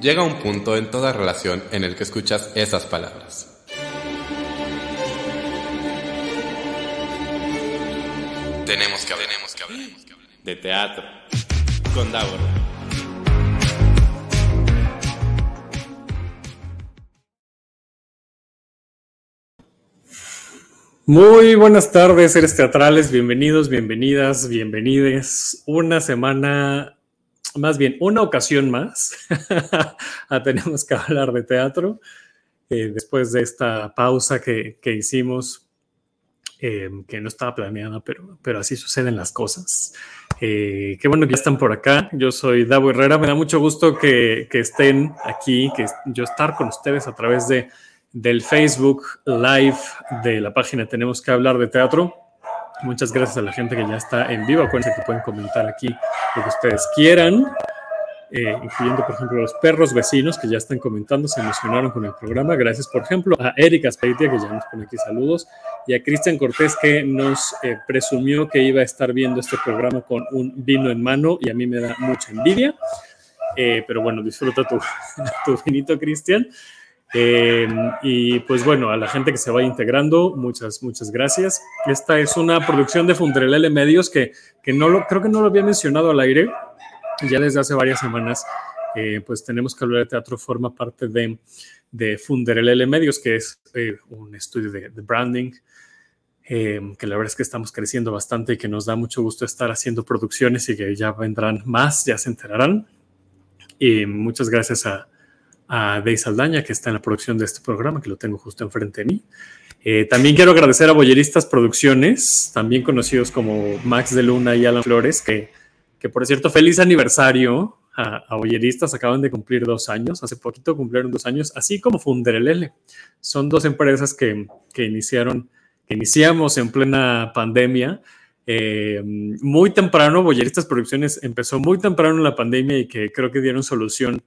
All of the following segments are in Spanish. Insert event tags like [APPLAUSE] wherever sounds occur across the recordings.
Llega un punto en toda relación en el que escuchas esas palabras. Tenemos que hablar. Tenemos que hablar. De teatro. Con Davor. Muy buenas tardes, seres teatrales, bienvenidos, bienvenidas, bienvenides. Una semana, más bien, una ocasión más, [LAUGHS] tenemos que hablar de teatro. Eh, después de esta pausa que, que hicimos eh, que no estaba planeada, pero, pero así suceden las cosas. Eh, qué bueno que ya están por acá. Yo soy Davo Herrera. Me da mucho gusto que, que, estén aquí, que yo estar con ustedes a través de, del Facebook Live de la página Tenemos que hablar de teatro. Muchas gracias a la gente que ya está en vivo. Acuérdense que pueden comentar aquí lo que ustedes quieran. Eh, incluyendo, por ejemplo, los perros vecinos que ya están comentando, se emocionaron con el programa. Gracias, por ejemplo, a Erika Speitia, que ya nos pone aquí saludos, y a Cristian Cortés, que nos eh, presumió que iba a estar viendo este programa con un vino en mano, y a mí me da mucha envidia. Eh, pero bueno, disfruta tu, [LAUGHS] tu vinito, Cristian. Y pues bueno, a la gente que se vaya integrando, muchas, muchas gracias. Esta es una producción de Funderelele Medios que, que no lo, creo que no lo había mencionado al aire, ya desde hace varias semanas, eh, pues tenemos que hablar de teatro, forma parte de, de Funderelele Medios, que es eh, un estudio de, branding, eh, que la verdad es que estamos creciendo bastante y que nos da mucho gusto estar haciendo producciones y que ya vendrán más, ya se enterarán. Y muchas gracias a, a Dey Saldaña, que está en la producción de este programa, que lo tengo justo enfrente de mí. también quiero agradecer a Boyeristas Producciones, también conocidos como Max de Luna y Alan Flores, que que por cierto, feliz aniversario a, a Oyeristas, acaban de cumplir dos años, hace poquito cumplieron dos años, así como Funderelele. Son dos empresas que, que iniciaron, que iniciamos en plena pandemia. Eh, muy temprano, Boyeristas Producciones empezó muy temprano en la pandemia y que creo que dieron solución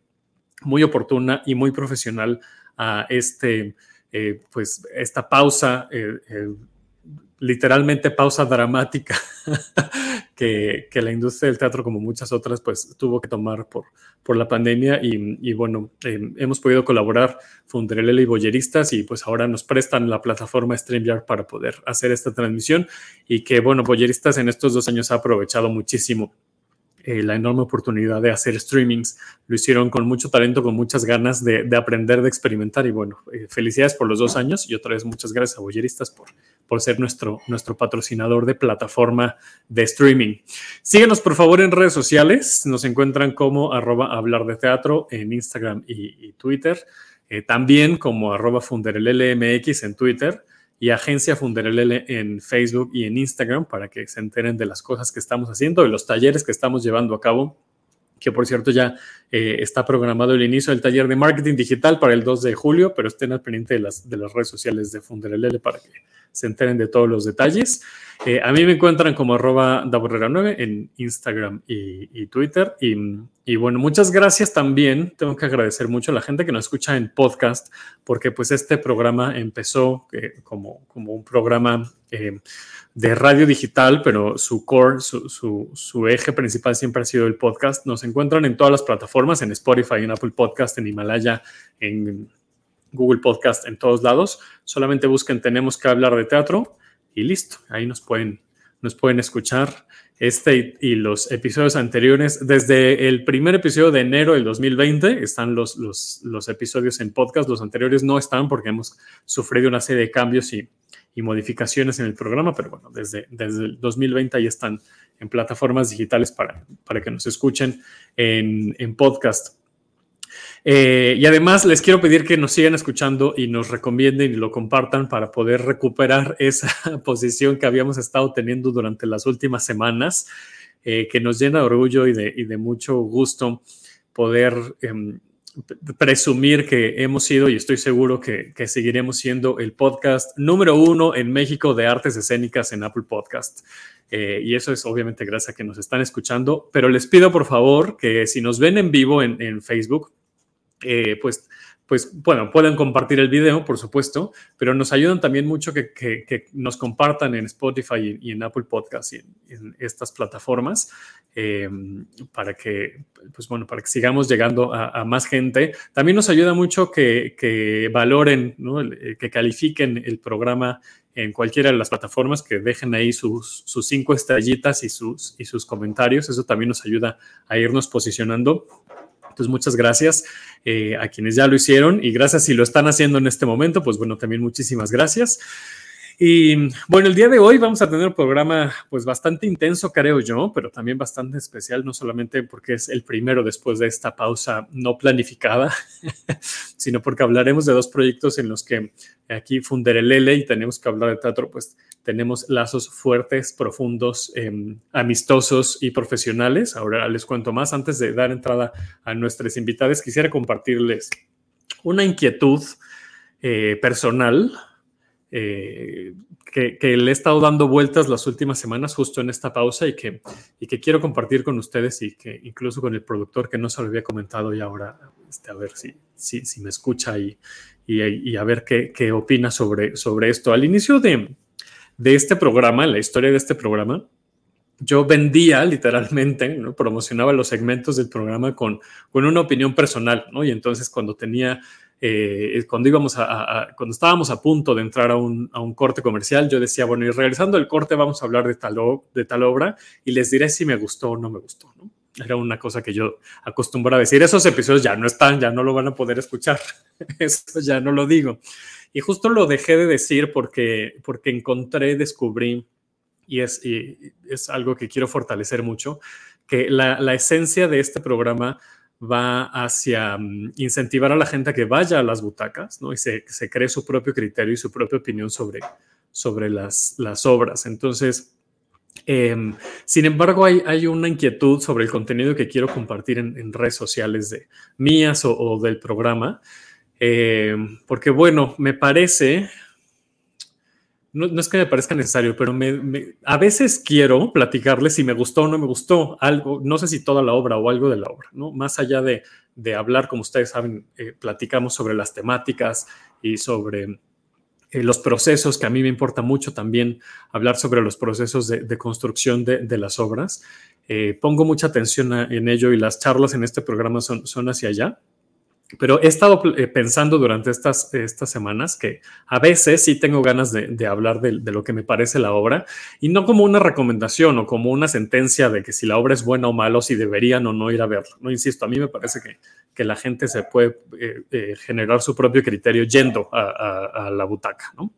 muy oportuna y muy profesional a este, eh, pues, esta pausa eh, literalmente pausa dramática [LAUGHS] que, que, la industria del teatro, como muchas otras, pues tuvo que tomar por, por la pandemia. Y, bueno, eh, hemos podido colaborar Funderelele y Boyeristas y pues ahora nos prestan la plataforma StreamYard para poder hacer esta transmisión. Y que bueno, Boyeristas en estos dos años ha aprovechado muchísimo eh, la enorme oportunidad de hacer streamings. Lo hicieron con mucho talento, con muchas ganas de, de aprender, de experimentar. Y bueno, eh, felicidades por los dos años y otra vez muchas gracias a Boyeristas por, por ser nuestro, nuestro patrocinador de plataforma de streaming. Síguenos por favor en redes sociales. Nos encuentran como arroba hablar de teatro en Instagram y, Twitter. Eh, también como arroba en Twitter y Agencia Funderelele en Facebook y en Instagram para que se enteren de las cosas que estamos haciendo y los talleres que estamos llevando a cabo, que por cierto ya eh, está programado el inicio del taller de marketing digital para el 2 de julio, pero estén al pendiente de las, de las redes sociales de Funderelele para que se enteren de todos los detalles. Eh, a mí me encuentran como arroba daborrera9 en Instagram y, Twitter. Y, y, bueno, muchas gracias también. Tengo que agradecer mucho a la gente que nos escucha en podcast, porque pues este programa empezó eh, como, como un programa eh, de radio digital, pero su core, su, su, eje principal siempre ha sido el podcast. Nos encuentran en todas las plataformas, en Spotify, en Apple Podcast, en Himalaya, en Google Podcast, en todos lados. Solamente busquen Tenemos que hablar de teatro y listo. Ahí nos pueden, nos pueden escuchar este y, los episodios anteriores. Desde el primer episodio de enero del 2020 están los, los, los episodios en podcast. Los anteriores no están porque hemos sufrido una serie de cambios y, y modificaciones en el programa, pero bueno, desde, desde el 2020 ahí están en plataformas digitales para, para que nos escuchen en, en podcast. Eh, y además les quiero pedir que nos sigan escuchando y nos recomienden y lo compartan para poder recuperar [LAUGHS] esa posición que habíamos estado teniendo durante las últimas semanas, eh, que nos llena de orgullo y de, y de mucho gusto poder eh, presumir que hemos sido y estoy seguro que, seguiremos siendo el podcast número uno en México de artes escénicas en Apple Podcast. Eh, y eso es obviamente gracias a que nos están escuchando, pero les pido por favor que si nos ven en vivo en, en Facebook, eh, pues pues bueno, pueden compartir el video, por supuesto, pero nos ayudan también mucho que, nos compartan en Spotify y, en Apple Podcasts y en, estas plataformas em, para que, pues bueno, para que sigamos llegando a, más gente. También nos ayuda mucho que, valoren, eh, que califiquen el programa en cualquiera de las plataformas, que dejen ahí sus, sus cinco estrellitas y sus, y sus comentarios. Eso también nos ayuda a irnos posicionando pues muchas gracias eh, a quienes ya lo hicieron y gracias si lo están haciendo en este momento, pues bueno, también muchísimas gracias. Y bueno, el día de hoy vamos a tener un programa pues bastante intenso, creo yo, pero también bastante especial, no solamente porque es el primero después de esta pausa no planificada, [LAUGHS] sino porque hablaremos de dos proyectos en los que aquí Funderelele y tenemos que hablar de teatro, pues tenemos lazos fuertes, profundos, em, amistosos y profesionales. Ahora les cuento más. Antes de dar entrada a nuestras invitadas, quisiera compartirles una inquietud eh, personal eh, que, le he estado dando vueltas las últimas semanas justo en esta pausa y que, y que quiero compartir con ustedes y que incluso con el productor que no se lo había comentado y ahora este, a ver si, si, si me escucha y, y, a ver qué, qué, opina sobre, sobre esto. Al inicio de, de este programa, la historia de este programa, yo vendía literalmente, ¿no? promocionaba los segmentos del programa con, con una opinión personal, ¿no? Y entonces cuando tenía eh, cuando íbamos a, cuando estábamos a punto de entrar a un, a un, corte comercial, yo decía, bueno, y regresando al corte vamos a hablar de tal, de tal obra y les diré si me gustó o no me gustó, ¿no? Era una cosa que yo acostumbraba a decir. Esos episodios ya no están, ya no lo van a poder escuchar. [LAUGHS] Eso ya no lo digo. Y justo lo dejé de decir porque, porque encontré, descubrí, y es, y es algo que quiero fortalecer mucho, que la, la esencia de este programa va hacia mm, incentivar a la gente a que vaya a las butacas ¿no? y se, cree su propio criterio y su propia opinión sobre, sobre las, las obras. Entonces, em, sin embargo, hay, hay, una inquietud sobre el contenido que quiero compartir en, redes sociales de mías o, del programa, em, porque bueno, me parece, no, es que me parezca necesario, pero a veces quiero platicarles si me gustó o no me gustó algo, no sé si toda la obra o algo de la obra, ¿no? Más allá de, hablar, como ustedes saben, eh, platicamos sobre las temáticas y sobre eh, los procesos, que a mí me importa mucho también hablar sobre los procesos de, construcción de, las obras. Eh, pongo mucha atención en ello y las charlas en este programa son, son hacia allá. Pero he estado eh, pensando durante estas, estas semanas que a veces sí tengo ganas de, hablar de, lo que me parece la obra y no como una recomendación o como una sentencia de que si la obra es buena o mala o si deberían o no ir a verla. No insisto, a mí me parece que, que la gente se puede eh, eh, generar su propio criterio yendo a, a la butaca. ¿no?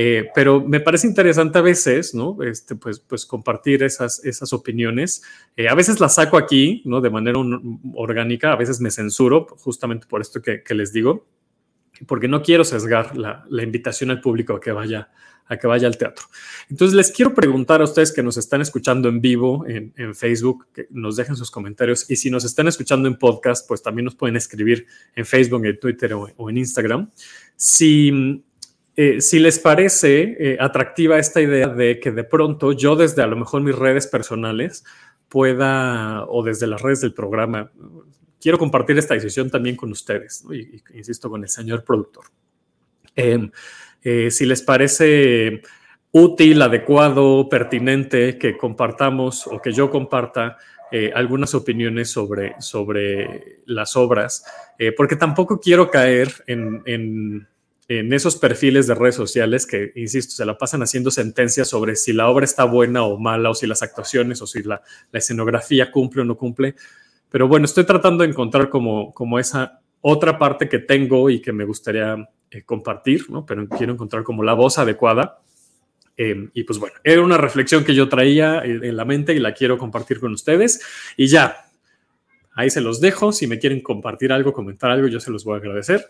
Eh, pero me parece interesante a veces, ¿no? Este, pues, pues compartir esas, esas opiniones. Eh, a veces las saco aquí, ¿no? De manera orgánica, a veces me censuro, justamente por esto que, les digo, porque no quiero sesgar la, la, invitación al público a que vaya a que vaya al teatro. Entonces les quiero preguntar a ustedes que nos están escuchando en vivo en, en, Facebook, que nos dejen sus comentarios y si nos están escuchando en podcast, pues también nos pueden escribir en Facebook, en Twitter o, o en Instagram. Si eh, si les parece eh, atractiva esta idea de que de pronto yo desde a lo mejor mis redes personales pueda, o desde las redes del programa, quiero compartir esta decisión también con ustedes, y, insisto, con el señor productor. Em, eh, si les parece útil, adecuado, pertinente que compartamos o que yo comparta algunas opiniones sobre, sobre las obras, porque tampoco quiero caer en esos perfiles de redes sociales que, insisto, se la pasan haciendo sentencias sobre si la obra está buena o mala, o si las actuaciones, o si la, escenografía cumple o no cumple. Pero bueno, estoy tratando de encontrar como, como esa otra parte que tengo y que me gustaría eh, compartir, ¿no? Pero quiero encontrar como la voz adecuada. Em, y pues bueno, era una reflexión que yo traía en la mente y la quiero compartir con ustedes. Y ya, ahí se los dejo. Si me quieren compartir algo, comentar algo, yo se los voy a agradecer.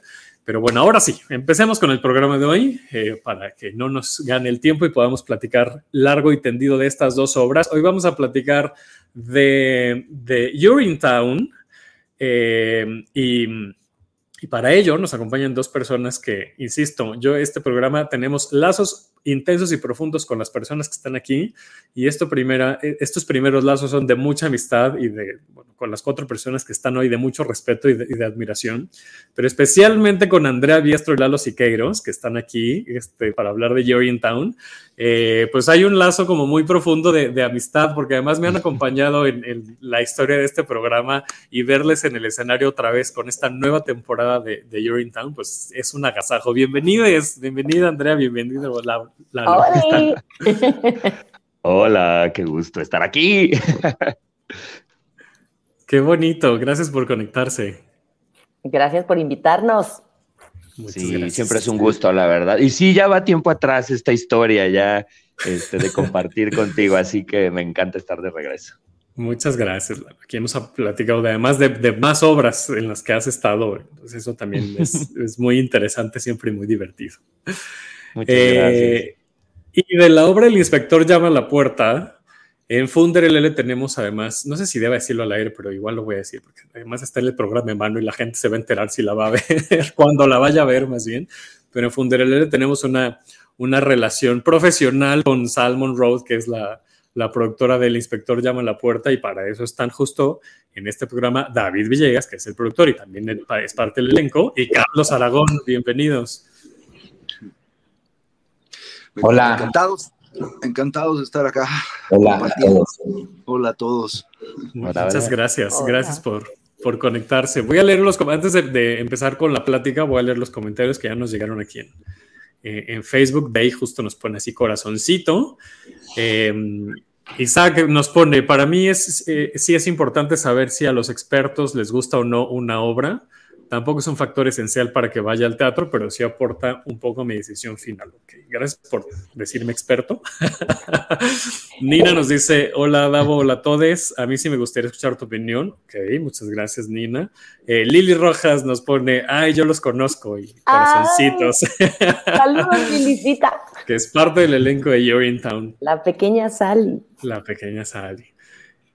Pero bueno, ahora sí, empecemos con el programa de hoy eh, para que no nos gane el tiempo y podamos platicar largo y tendido de estas dos obras. Hoy vamos a platicar de, de Urinetown eh, y Y para ello nos acompañan dos personas que, insisto, yo este programa tenemos lazos intensos y profundos con las personas que están aquí y esto primera, e, estos primeros lazos son de mucha amistad y de, bueno, con las cuatro personas que están hoy de mucho respeto y de, admiración, pero especialmente con Andrea Biestro y Lalo Siqueiros, que están aquí este, para hablar de Town. Eh, pues hay un lazo como muy profundo de, amistad, porque además me han acompañado en, la historia de este programa y verles en el escenario otra vez con esta nueva temporada de, de Town, pues es un agasajo. Bienvenidos, bienvenida Andrea, bienvenido Lalo. Hola. [LAUGHS] Hola, qué gusto estar aquí. Qué bonito, gracias por conectarse. Gracias por invitarnos. sí, siempre es un gusto, la verdad. Y sí, ya va tiempo atrás esta historia ya este, de compartir [LAUGHS] contigo, así que me encanta estar de regreso. Muchas gracias. Aquí hemos platicado además de, más obras en las que has estado. Entonces eso también [LAUGHS] es, muy interesante siempre y muy divertido. Muchas gracias. Eh, y de la obra El inspector llama a la puerta, en Funder LL tenemos además, no sé si deba decirlo al aire, pero igual lo voy a decir, porque además está en el programa en mano y la gente se va a enterar si la va a [LAUGHS] ver, cuando la vaya a ver más bien. Pero en Funder LL tenemos una, una relación profesional con Salmon Road, que es la, la productora del Inspector Llama a la Puerta, y para eso están justo en este programa David Villegas, que es el productor y también es parte del elenco, y Carlos Aragón, bienvenidos. Hola. Encantados, encantados de estar acá. Hola a todos. Hola a todos. Muchas gracias, gracias por, por conectarse. Voy a leer los antes de, empezar con la plática, voy a leer los comentarios que ya nos llegaron aquí en, eh, Facebook. Bay justo nos pone así corazoncito. Eh, Isaac nos pone, para mí es, eh, sí es importante saber si a los expertos les gusta o no una obra tampoco es un factor esencial para que vaya al teatro, pero sí aporta un poco a mi decisión final. Gracias por decirme experto. [LAUGHS] Nina nos dice, hola Davo, hola a todos. A mí sí me gustaría escuchar tu opinión. Ok, muchas gracias Nina. Eh, Lili Rojas nos pone, ay, yo los conozco y corazoncitos. [LAUGHS] Saludos, Lilicita. que es parte del elenco de You're Town. La pequeña Sally. La pequeña Sally.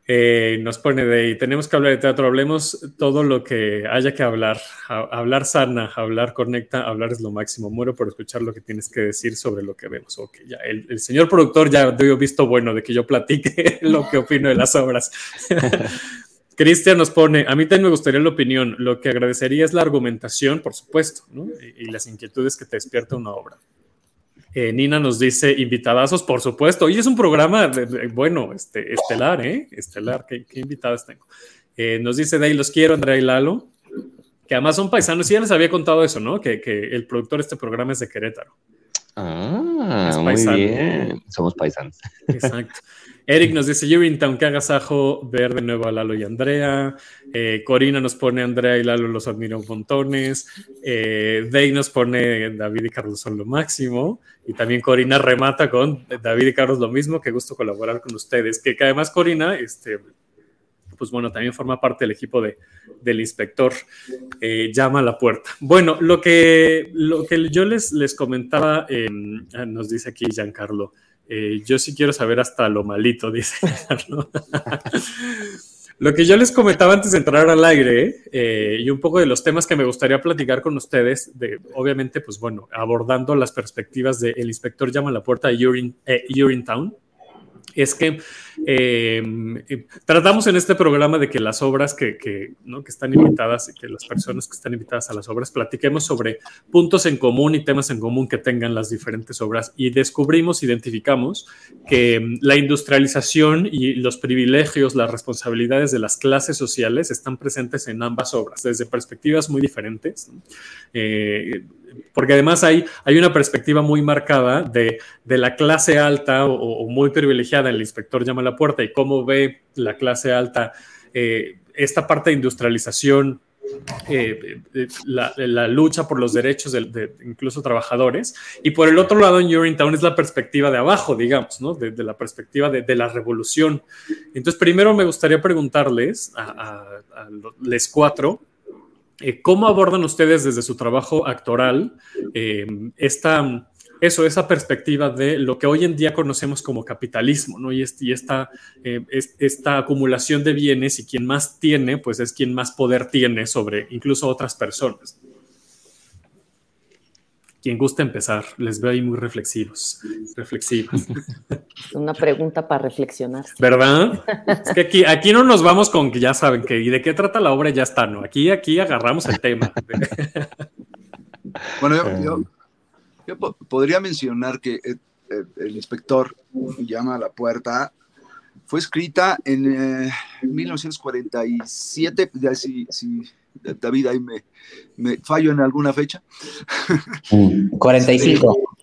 Eh, nos pone de ahí, tenemos que hablar de teatro, hablemos todo lo que haya que hablar, hablar sana, hablar conecta, hablar es lo máximo, muero por escuchar lo que tienes que decir sobre lo que vemos. Ok, ya, el, señor productor ya dio visto bueno de que yo platique [LAUGHS] lo que opino de las obras. [LAUGHS] Cristian nos pone, a mí también me gustaría la opinión, lo que agradecería es la argumentación, por supuesto, y las inquietudes que te despierta una obra. Eh, Nina nos dice invitadazos, por supuesto. Y es un programa, bueno, este, estelar, ¿eh? Estelar, ¿qué, invitadas tengo? Eh, nos dice ahí, los quiero, Andrea y Lalo, que además son paisanos. Y ya les había contado eso, ¿no? Que, que el productor de este programa es de Querétaro. Ah, muy bien. Somos paisanos. Exacto. Eric nos dice, Town, que agasajo ver de nuevo a Lalo y Andrea. Eh, Corina nos pone, Andrea y Lalo los admiro montones. Eh, Day nos pone, David y Carlos son lo máximo. Y también Corina remata con David y Carlos lo mismo, qué gusto colaborar con ustedes. Que, además Corina, este, pues bueno, también forma parte del equipo de, del inspector. Eh, llama a la puerta. Bueno, lo que, lo que yo les, les comentaba, em, nos dice aquí Giancarlo. Eh, yo sí quiero saber hasta lo malito, [LAUGHS] dice. lo que yo les comentaba antes de entrar al aire eh, y un poco de los temas que me gustaría platicar con ustedes, de, obviamente, pues bueno, abordando las perspectivas el inspector llama a la puerta de Urine, eh, Town es que eh, tratamos en este programa de que las obras que, que, ¿no? que están invitadas y que las personas que están invitadas a las obras platiquemos sobre puntos en común y temas en común que tengan las diferentes obras y descubrimos, identificamos que em, la industrialización y los privilegios, las responsabilidades de las clases sociales están presentes en ambas obras desde perspectivas muy diferentes. Eh, porque además hay, hay una perspectiva muy marcada de, la clase alta o, muy privilegiada, el inspector llama la puerta y cómo ve la clase alta eh, esta parte de industrialización, eh, eh, la, lucha por los derechos de, incluso trabajadores. Y por el otro lado, en Town es la perspectiva de abajo, digamos, ¿no? de, la perspectiva de, la revolución. Entonces, primero me gustaría preguntarles a, a, los cuatro, ¿Cómo abordan ustedes desde su trabajo actoral esta, eso, esa perspectiva de lo que hoy en día conocemos como capitalismo, ¿no? Y, esta, eh, esta acumulación de bienes y quien más tiene, pues es quien más poder tiene sobre incluso otras personas. quien gusta empezar, les veo ahí muy reflexivos, reflexivas. [LAUGHS] Una pregunta para reflexionar. ¿Verdad? Es que aquí, aquí no nos vamos con que ya saben que y de qué trata la obra ya está, ¿no? Aquí, aquí agarramos el tema. Bueno, yo, [LAUGHS] yo, podría mencionar que eh, eh, el inspector llama a la puerta fue escrita en 1947, ya si, si David ahí me, me, fallo en alguna fecha. 45,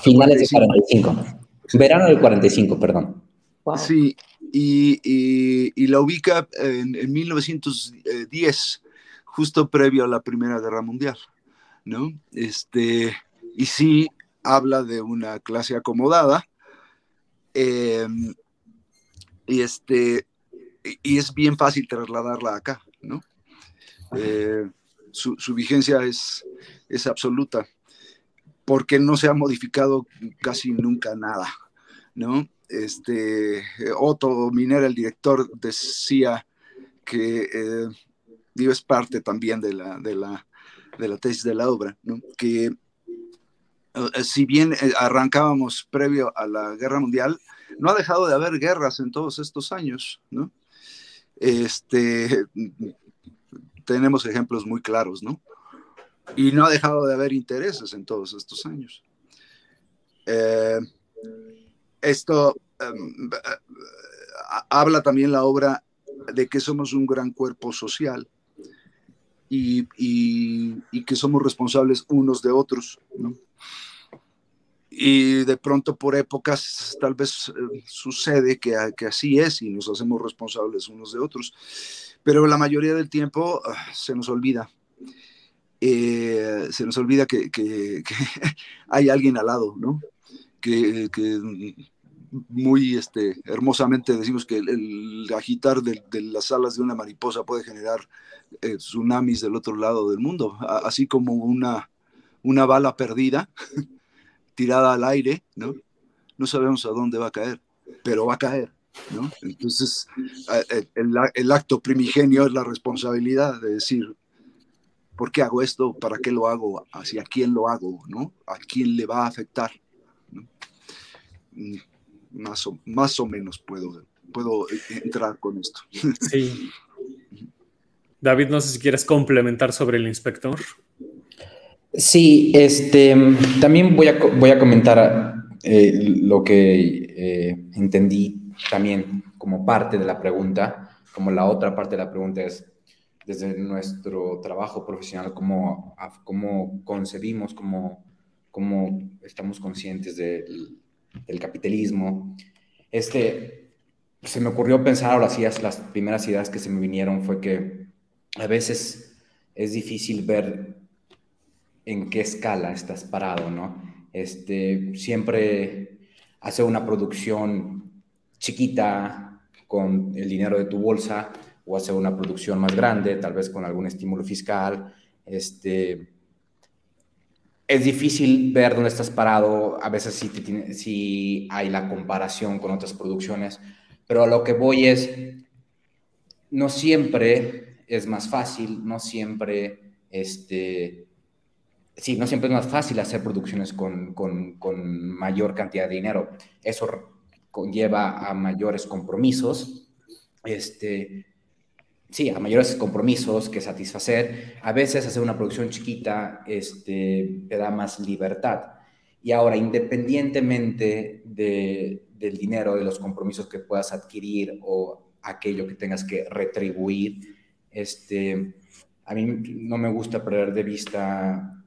finales de 45, verano del 45, perdón. Sí, y, y, y, la ubica en, en, 1910, justo previo a la Primera Guerra Mundial, ¿no? Este, y sí habla de una clase acomodada, eh, y, este, y es bien fácil trasladarla acá, ¿no? Eh, su, vigencia es, es absoluta, porque no se ha modificado casi nunca nada, ¿no? Este, Otto Minera, el director, decía que, eh, es parte también de la, de la, de la tesis de la obra, ¿no? que si bien arrancábamos previo a la guerra mundial, no ha dejado de haber guerras en todos estos años, ¿no? Este, tenemos ejemplos muy claros, ¿no? Y no ha dejado de haber intereses en todos estos años. Eh, esto em, habla también la obra de que somos un gran cuerpo social y, y que somos responsables unos de otros, ¿no? Y de pronto por épocas tal vez eh, sucede que, que, así es y nos hacemos responsables unos de otros, pero la mayoría del tiempo ah, se nos olvida. Eh, se nos olvida que, que, [LAUGHS] hay alguien al lado, ¿no? Que, muy este, hermosamente decimos que el, agitar de, las alas de una mariposa puede generar eh, tsunamis del otro lado del mundo, así como una, una bala perdida [LAUGHS] tirada al aire, ¿no? No sabemos a dónde va a caer, pero va a caer, ¿no? Entonces, el, acto primigenio es la responsabilidad de decir, ¿por qué hago esto? ¿Para qué lo hago? ¿Hacia quién lo hago? ¿no? ¿A quién le va a afectar? Mm, más, o, más o menos puedo, puedo entrar con esto. Sí. David, no sé si quieres complementar sobre el inspector. Sí, este, también voy a, voy a comentar eh, lo que eh, entendí también como parte de la pregunta, como la otra parte de la pregunta es desde nuestro trabajo profesional, cómo, cómo concebimos, cómo, cómo estamos conscientes del, capitalismo. Este, se me ocurrió pensar ahora sí, las primeras ideas que se me vinieron fue que a veces es difícil ver en qué escala estás parado, ¿no? Este, siempre hacer una producción chiquita con el dinero de tu bolsa o hacer una producción más grande, tal vez con algún estímulo fiscal. Este, es difícil ver dónde estás parado, a veces sí, si hay la comparación con otras producciones, pero a lo que voy es, no siempre es más fácil, no siempre este, sí, no siempre es más fácil hacer producciones con, mayor cantidad de dinero. Eso conlleva a mayores compromisos, este, sí, a mayores compromisos que satisfacer. A veces hacer una producción chiquita este, te da más libertad. Y ahora, independientemente del dinero, de los compromisos que puedas adquirir o aquello que tengas que retribuir, este, a mí no me gusta perder de vista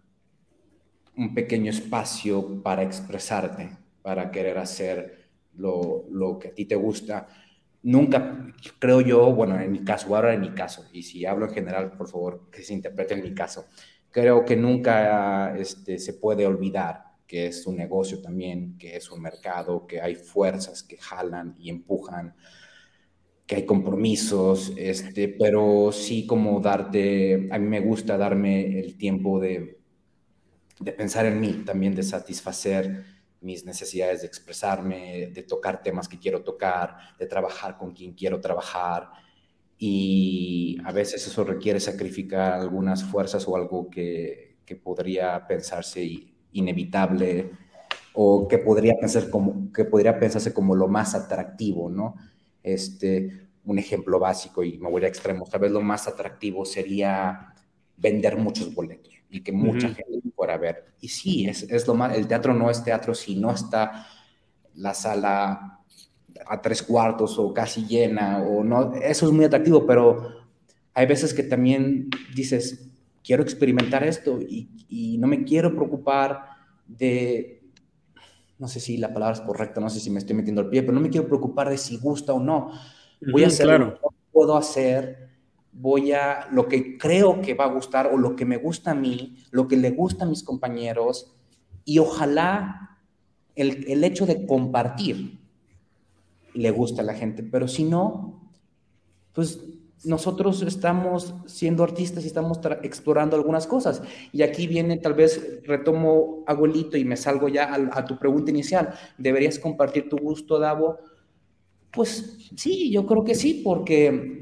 un pequeño espacio para expresarte, para querer hacer lo, lo, que a ti te gusta. Nunca, creo yo, bueno, en mi caso, ahora en mi caso, y si hablo en general, por favor, que se interprete en mi caso, creo que nunca este, se puede olvidar que es un negocio también, que es un mercado, que hay fuerzas que jalan y empujan, que hay compromisos, este, pero sí como darte, a mí me gusta darme el tiempo de, de pensar en mí, también de satisfacer mis necesidades de expresarme, de tocar temas que quiero tocar, de trabajar con quien quiero trabajar. Y a veces eso requiere sacrificar algunas fuerzas o algo que, podría pensarse inevitable o que podría, pensar como, que podría pensarse como lo más atractivo, ¿no? Este, un ejemplo básico y me voy a extremos, tal vez lo más atractivo sería vender muchos boletos y que mucha gente a ver. Y sí, es, es lo más, el teatro no es teatro si no está la sala a tres cuartos o casi llena o no, eso es muy atractivo, pero hay veces que también dices, quiero experimentar esto y, y no me quiero preocupar de, no sé si la palabra es correcta, no sé si me estoy metiendo el pie, pero no me quiero preocupar de si gusta o no. Voy a hacer lo que puedo hacer, voy a lo que creo que va a gustar o lo que me gusta a mí, lo que le gusta a mis compañeros y ojalá el, el hecho de compartir le gusta a la gente, pero si no, pues nosotros estamos siendo artistas y estamos explorando algunas cosas. Y aquí viene, tal vez retomo abuelito y me salgo ya a, a, tu pregunta inicial. ¿Deberías compartir tu gusto, Davo? Pues sí, yo creo que sí, porque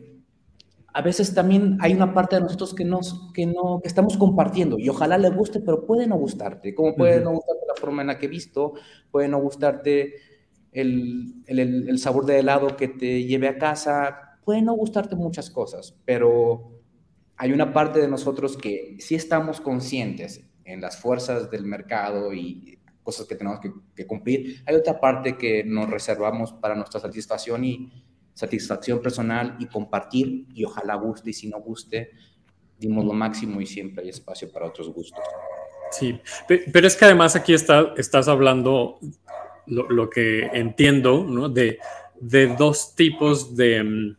a veces también hay una parte de nosotros que, nos, que, no, que estamos compartiendo y ojalá le guste, pero puede no gustarte. Como puede uh -huh. no gustarte la forma en la que he visto, puede no gustarte el, el, el sabor de helado que te lleve a casa, puede no gustarte muchas cosas, pero hay una parte de nosotros que sí estamos conscientes en las fuerzas del mercado y cosas que tenemos que, que, cumplir. Hay otra parte que nos reservamos para nuestra satisfacción y satisfacción personal y compartir y ojalá guste y si no guste, dimos lo máximo y siempre hay espacio para otros gustos. Sí, pero es que además aquí está, estás hablando lo, lo que entiendo, ¿no? De, de dos tipos de mm,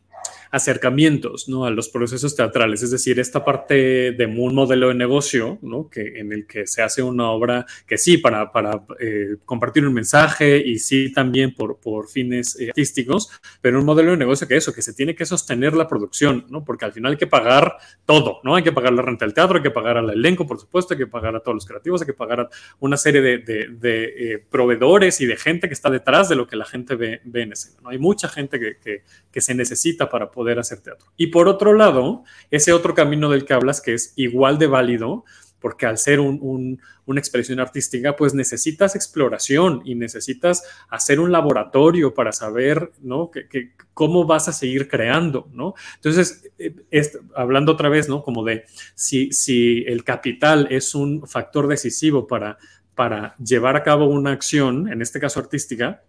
acercamientos ¿no? a los procesos teatrales, es decir, esta parte de un modelo de negocio ¿no? que, en el que se hace una obra que sí para, para eh, compartir un mensaje y sí también por, por fines eh, artísticos, pero un modelo de negocio que eso, que se tiene que sostener la producción, ¿no? porque al final hay que pagar todo, ¿no? hay que pagar la renta del teatro, hay que pagar al elenco, por supuesto, hay que pagar a todos los creativos, hay que pagar a una serie de, de, eh, proveedores y de gente que está detrás de lo que la gente ve, ve en escena. ¿no? Hay mucha gente que, que, que se necesita para poder poder hacer teatro. Y por otro lado, ese otro camino del que hablas, que es igual de válido, porque al ser un, un, una expresión artística, pues necesitas exploración y necesitas hacer un laboratorio para saber, ¿no? Que, cómo vas a seguir creando, ¿no? Entonces, es, hablando otra vez, ¿no? Como de si, si el capital es un factor decisivo para, para llevar a cabo una acción, en este caso artística,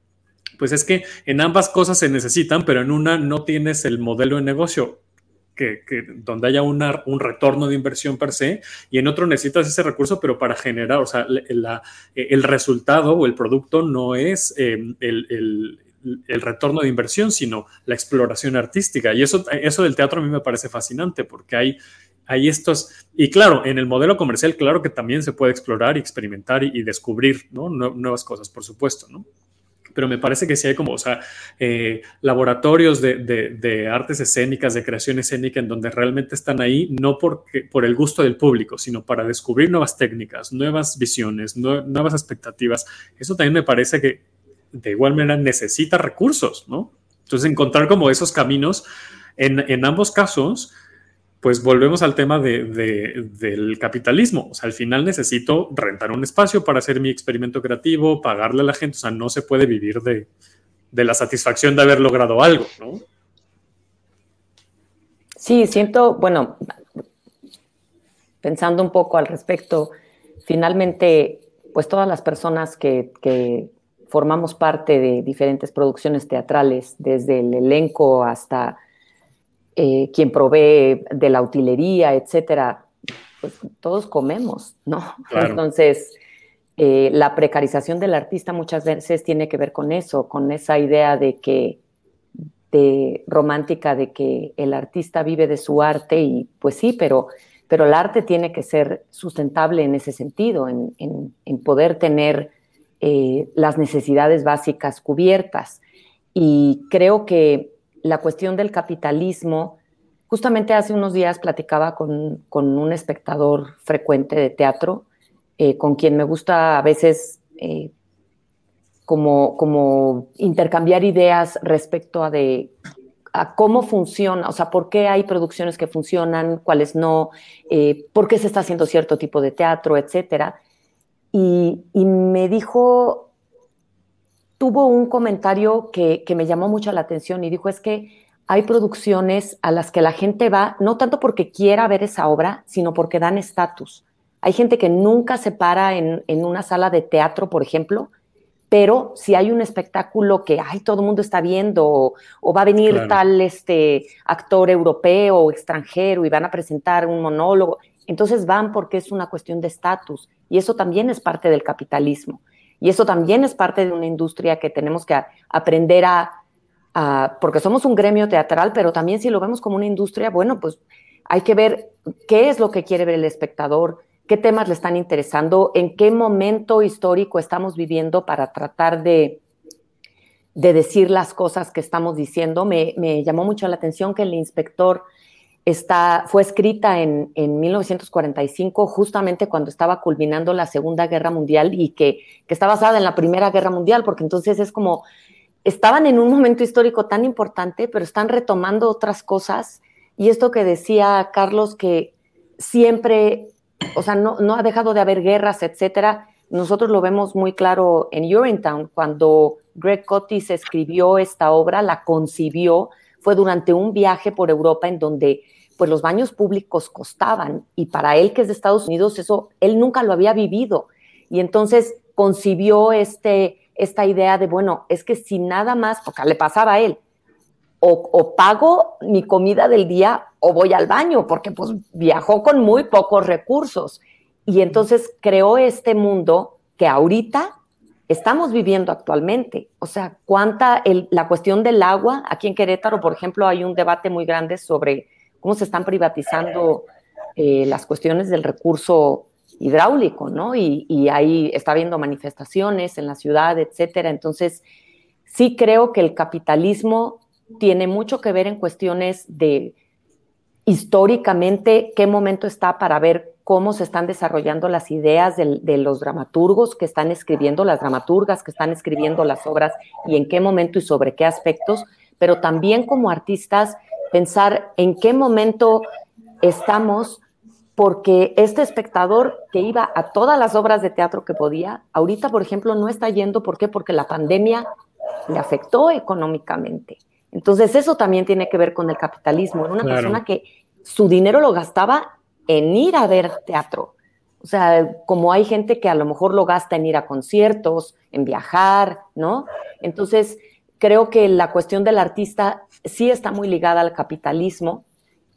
pues es que en ambas cosas se necesitan, pero en una no tienes el modelo de negocio que, donde haya una, un retorno de inversión per se, y en otro necesitas ese recurso, pero para generar, o sea, la, el resultado o el producto no es eh, el, el, retorno de inversión, sino la exploración artística. Y eso, eso del teatro a mí me parece fascinante, porque hay hay estos, y claro, en el modelo comercial, claro que también se puede explorar y experimentar y, y descubrir ¿no? nuevas cosas, por supuesto, ¿no? Pero me parece que sí hay como, o sea, eh, laboratorios de, de, de, artes escénicas, de creación escénica, en donde realmente están ahí, no porque, por el gusto del público, sino para descubrir nuevas técnicas, nuevas visiones, nuevas expectativas. Eso también me parece que de igual manera necesita recursos, ¿no? Entonces, encontrar como esos caminos, en, en ambos casos, pues volvemos al tema de, de, del capitalismo. O sea, al final necesito rentar un espacio para hacer mi experimento creativo, pagarle a la gente. O sea, no se puede vivir de, de la satisfacción de haber logrado algo, ¿no? Sí, siento, bueno, pensando un poco al respecto, finalmente, pues todas las personas que, que formamos parte de diferentes producciones teatrales, desde el elenco hasta eh, quien provee de la utilería, etcétera, pues todos comemos, ¿no? [LAUGHS] Claro. Entonces, eh, la precarización del artista muchas veces tiene que ver con eso, con esa idea de que, de romántica de que el artista vive de su arte y pues sí, pero, pero el arte tiene que ser sustentable en ese sentido, en, en, en poder tener eh, las necesidades básicas cubiertas. Y creo que la cuestión del capitalismo, justamente hace unos días platicaba con, con un espectador frecuente de teatro, eh, con quien me gusta a veces eh, como, como intercambiar ideas respecto a, de, a cómo funciona, o sea, por qué hay producciones que funcionan, cuáles no, eh, por qué se está haciendo cierto tipo de teatro, etcétera. y, me dijo, tuvo un comentario que, que me llamó mucho la atención y dijo, es que hay producciones a las que la gente va, no tanto porque quiera ver esa obra, sino porque dan estatus. Hay gente que nunca se para en, en, una sala de teatro, por ejemplo, pero si hay un espectáculo que ay, todo el mundo está viendo o, va a venir tal este, actor europeo o extranjero y van a presentar un monólogo, entonces van porque es una cuestión de estatus y eso también es parte del capitalismo y eso también es parte de una industria que tenemos que aprender a, porque somos un gremio teatral, pero también si lo vemos como una industria, bueno, pues hay que ver qué es lo que quiere ver el espectador, qué temas le están interesando, en qué momento histórico estamos viviendo para tratar de, de decir las cosas que estamos diciendo. Me, llamó mucho la atención que el inspector está, fue escrita en, en, 1945, justamente cuando estaba culminando la Segunda Guerra Mundial y que, está basada en la Primera Guerra Mundial, porque entonces es como, estaban en un momento histórico tan importante, pero están retomando otras cosas. Y esto que decía Carlos, que siempre o sea, no, no ha dejado de haber guerras, etcétera. Nosotros lo vemos muy claro en Urinetown, cuando Greg Cotis escribió esta obra, la concibió, fue durante un viaje por Europa en donde pues los baños públicos costaban y para él que es de Estados Unidos eso él nunca lo había vivido y entonces concibió este esta idea de bueno es que si nada más porque le pasaba a él o, pago mi comida del día o voy al baño, porque pues viajó con muy pocos recursos. Y entonces creó este mundo que ahorita estamos viviendo actualmente. O sea, cuánta la cuestión del agua, aquí en Querétaro, por ejemplo, hay un debate muy grande sobre cómo se están privatizando eh, las cuestiones del recurso hidráulico, ¿no? Y, y, ahí está habiendo manifestaciones en la ciudad, etcétera. Entonces, sí creo que el capitalismo tiene mucho que ver en cuestiones de históricamente qué momento está para ver cómo se están desarrollando las ideas de, los dramaturgos que están escribiendo, las dramaturgas que están escribiendo las obras y en qué momento y sobre qué aspectos, pero también como artistas pensar en qué momento estamos porque este espectador que iba a todas las obras de teatro que podía, ahorita, por ejemplo, no está yendo. ¿Por qué? Porque la pandemia le afectó económicamente. Entonces eso también tiene que ver con el capitalismo. Era una persona que su dinero lo gastaba en ir a ver teatro. O sea, como hay gente que a lo mejor lo gasta en ir a conciertos, en viajar, ¿no? Entonces, creo que la cuestión del artista sí está muy ligada al capitalismo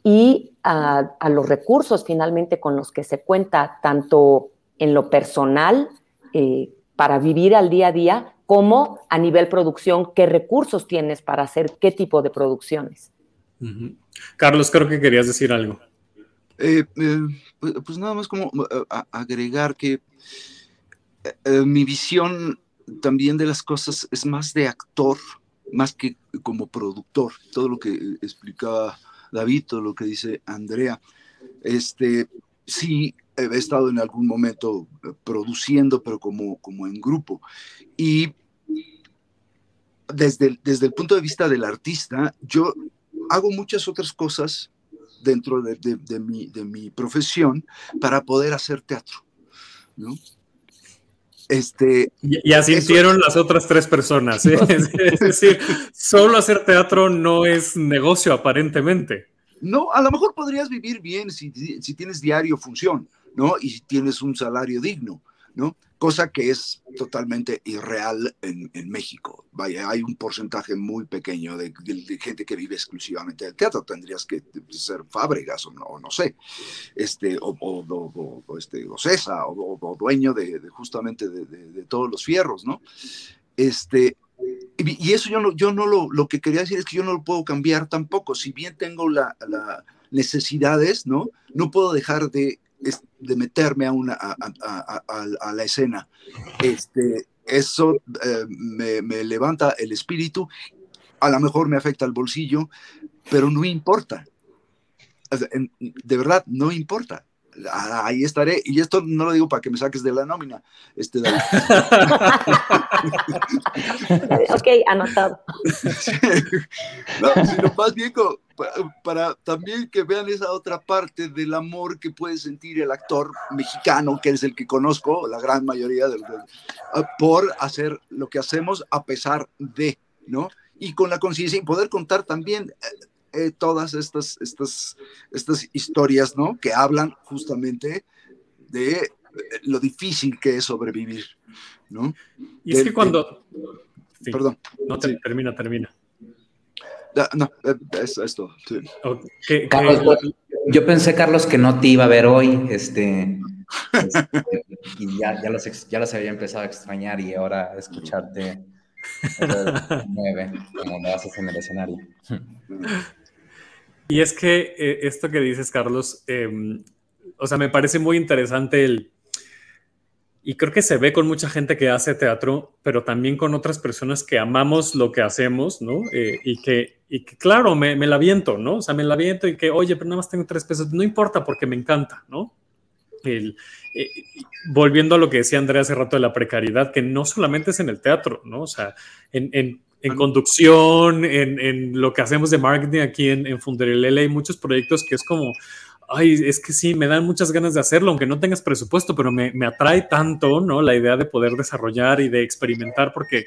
y a, los recursos finalmente con los que se cuenta, tanto en lo personal, eh, para vivir al día a día, como a nivel producción, qué recursos tienes para hacer qué tipo de producciones. Carlos, creo que querías decir algo. Eh, eh, pues, pues nada más como eh, agregar que mi visión también de las cosas es más de actor, más que como productor. Todo lo que explicaba David, todo lo que dice Andrea. Este, sí, he estado en algún momento produciendo, pero como, como en grupo. Y desde desde el punto de vista del artista, yo hago muchas otras cosas dentro de, de, mi, de mi, profesión para poder hacer teatro. ¿no? Este, y, asintieron las otras tres personas. ¿eh? [LAUGHS] [LAUGHS] es decir, solo hacer teatro no es negocio aparentemente. No, a lo mejor podrías vivir bien si, si tienes diario función, ¿no? Y si tienes un salario digno, ¿no? Cosa que es totalmente irreal en, México. Hay un porcentaje muy pequeño de, gente que vive exclusivamente del teatro. Tendrías que ser fábricas o no, no sé, este, o, o, o este, César, o, dueño de, justamente de, todos los fierros, ¿no? Este, y, eso yo no, yo no lo, lo que quería decir es que yo no lo puedo cambiar tampoco. Si bien tengo la, la necesidades, ¿no? No puedo dejar de de meterme a, una, a, la escena. Este, eso eh, me, levanta el espíritu, a lo mejor me afecta el bolsillo, pero no importa. De verdad, no importa. Ahí estaré. Y esto no lo digo para que me saques de la nómina. Este, [LAUGHS] ok, anotado. [LAUGHS] no, sino más bien para, también que vean esa otra parte del amor que puede sentir el actor mexicano, que es el que conozco, la gran mayoría, del, por hacer lo que hacemos a pesar de, ¿no? Y con la conciencia y poder contar también eh, todas estas, estas, estas historias, ¿no? Que hablan justamente de eh, lo difícil que es sobrevivir, ¿no? Y es que cuando... Perdón. No, termina, termina. No, eh, es, es todo. yo pensé, Carlos, que no te iba a ver hoy, este, este y ya, ya, los, ya los había empezado a extrañar y ahora escucharte nueve, como lo haces en el escenario. Y es que eh, esto que dices, Carlos, em, o sea, me parece muy interesante el... Y creo que se ve con mucha gente que hace teatro, pero también con otras personas que amamos lo que hacemos, ¿no? Eh, y, que, y que, claro, me, me la viento, ¿no? O sea, me la viento y que, oye, pero nada más tengo tres pesos, no importa porque me encanta, ¿no? El, eh, volviendo a lo que decía Andrea hace rato de la precariedad, que no solamente es en el teatro, ¿no? O sea, en, en en conducción, en, en, lo que hacemos de marketing aquí en, en Funderelele, hay muchos proyectos que es como, ay, es que sí, me dan muchas ganas de hacerlo, aunque no tengas presupuesto, pero me, me atrae tanto, ¿no? La idea de poder desarrollar y de experimentar, porque,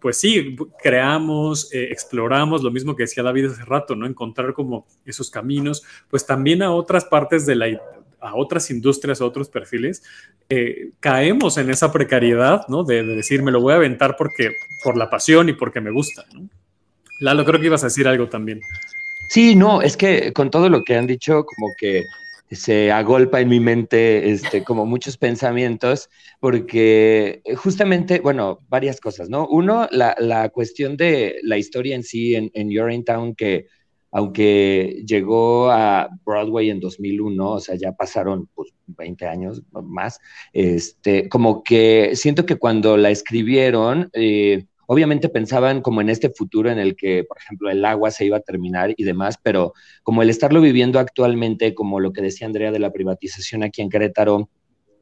pues sí, creamos, eh, exploramos, lo mismo que decía David hace rato, ¿no? Encontrar como esos caminos, pues también a otras partes de la, a otras industrias, a otros perfiles, eh, caemos en esa precariedad, ¿no? De, decir, me lo voy a aventar porque, por la pasión y porque me gusta, ¿no? Lalo, creo que ibas a decir algo también. Sí, no, es que con todo lo que han dicho, como que se agolpa en mi mente este, como muchos pensamientos, porque justamente, bueno, varias cosas, ¿no? Uno, la, la cuestión de la historia en sí en, en Your in Town, que aunque llegó a Broadway en 2001, o sea, ya pasaron pues, 20 años más, este, como que siento que cuando la escribieron, eh, obviamente pensaban como en este futuro en el que, por ejemplo, el agua se iba a terminar y demás, pero como el estarlo viviendo actualmente, como lo que decía Andrea de la privatización aquí en Querétaro,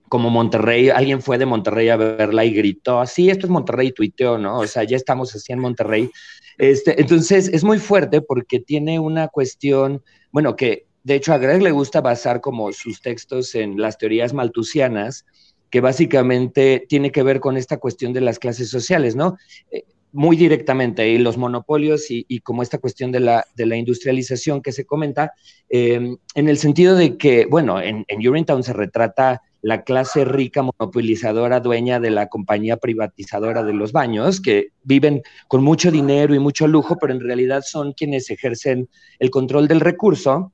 como Monterrey, alguien fue de Monterrey a verla y gritó, sí, esto es Monterrey, tuiteó, ¿no? O sea, ya estamos así en Monterrey. Este, entonces, es muy fuerte porque tiene una cuestión, bueno, que de hecho a Greg le gusta basar como sus textos en las teorías maltusianas, que básicamente tiene que ver con esta cuestión de las clases sociales, ¿no? Eh, muy directamente, y los monopolios y, como esta cuestión de la, de la industrialización que se comenta, em, en el sentido de que, bueno, en, en Urinetown se retrata la clase rica monopolizadora dueña de la compañía privatizadora de los baños, que viven con mucho dinero y mucho lujo, pero en realidad son quienes ejercen el control del recurso.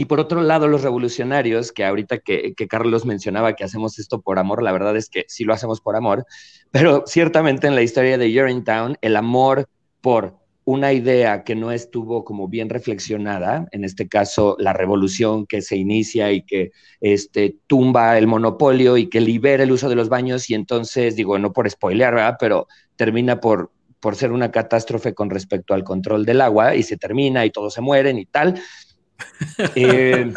Y por otro lado, los revolucionarios, que ahorita que, Carlos mencionaba que hacemos esto por amor, la verdad es que sí lo hacemos por amor, pero ciertamente en la historia de Town, el amor por una idea que no estuvo como bien reflexionada, en este caso la revolución que se inicia y que este, tumba el monopolio y que libera el uso de los baños y entonces, digo, no por spoilear, ¿verdad? pero termina por, por ser una catástrofe con respecto al control del agua y se termina y todos se mueren y tal. Eh,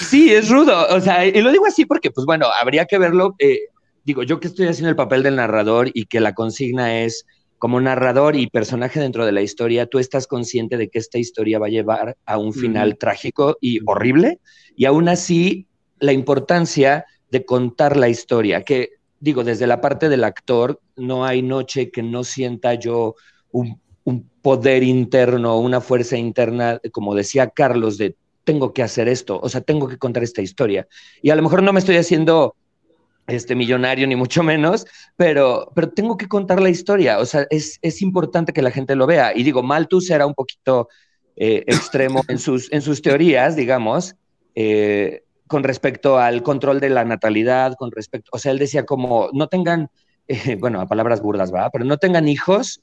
sí, es rudo, o sea, y lo digo así porque, pues bueno, habría que verlo, eh, digo, yo que estoy haciendo el papel del narrador y que la consigna es como narrador y personaje dentro de la historia, tú estás consciente de que esta historia va a llevar a un final trágico y horrible, y aún así la importancia de contar la historia, que digo, desde la parte del actor, no hay noche que no sienta yo un, un poder interno, una fuerza interna, como decía Carlos, de tengo que hacer esto, o sea, tengo que contar esta historia. Y a lo mejor no me estoy haciendo este millonario, ni mucho menos, pero, pero tengo que contar la historia. O sea, es, es importante que la gente lo vea. Y digo, Malthus era un poquito eh, extremo en sus, en sus teorías, digamos, eh, con respecto al control de la natalidad, con respecto, o sea, él decía como, no tengan, [LAUGHS] eh, bueno, a palabras burdas, va, pero no tengan hijos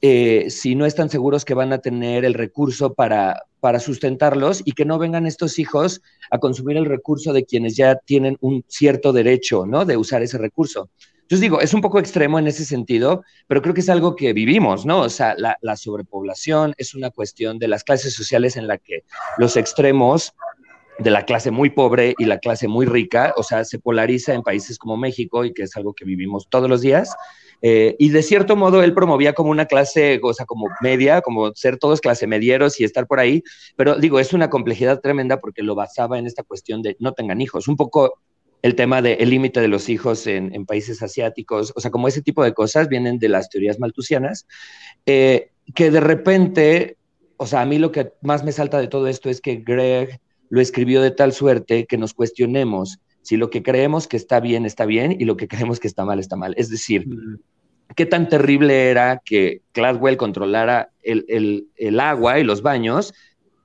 eh, si no están seguros que van a tener el recurso para, para sustentarlos y que no vengan estos hijos a consumir el recurso de quienes ya tienen un cierto derecho, ¿no? De usar ese recurso. Entonces digo, es un poco extremo en ese sentido, pero creo que es algo que vivimos, ¿no? O sea, la, la sobrepoblación es una cuestión de las clases sociales en la que los extremos de la clase muy pobre y la clase muy rica, o sea, se polariza en países como México y que es algo que vivimos todos los días. Eh, y de cierto modo él promovía como una clase, o como media, como ser todos clase medieros y estar por ahí, pero digo, es una complejidad tremenda porque lo basaba en esta cuestión de no tengan hijos, un poco el tema del límite de los hijos en, países asiáticos, o sea, como ese tipo de cosas vienen de las teorías maltusianas, eh, que de repente, o sea, a mí lo que más me salta de todo esto es que Greg lo escribió de tal suerte que nos cuestionemos si lo que creemos que está bien está bien y lo que creemos que está mal está mal. Es decir, qué tan terrible era que Gladwell controlara el, el agua y los baños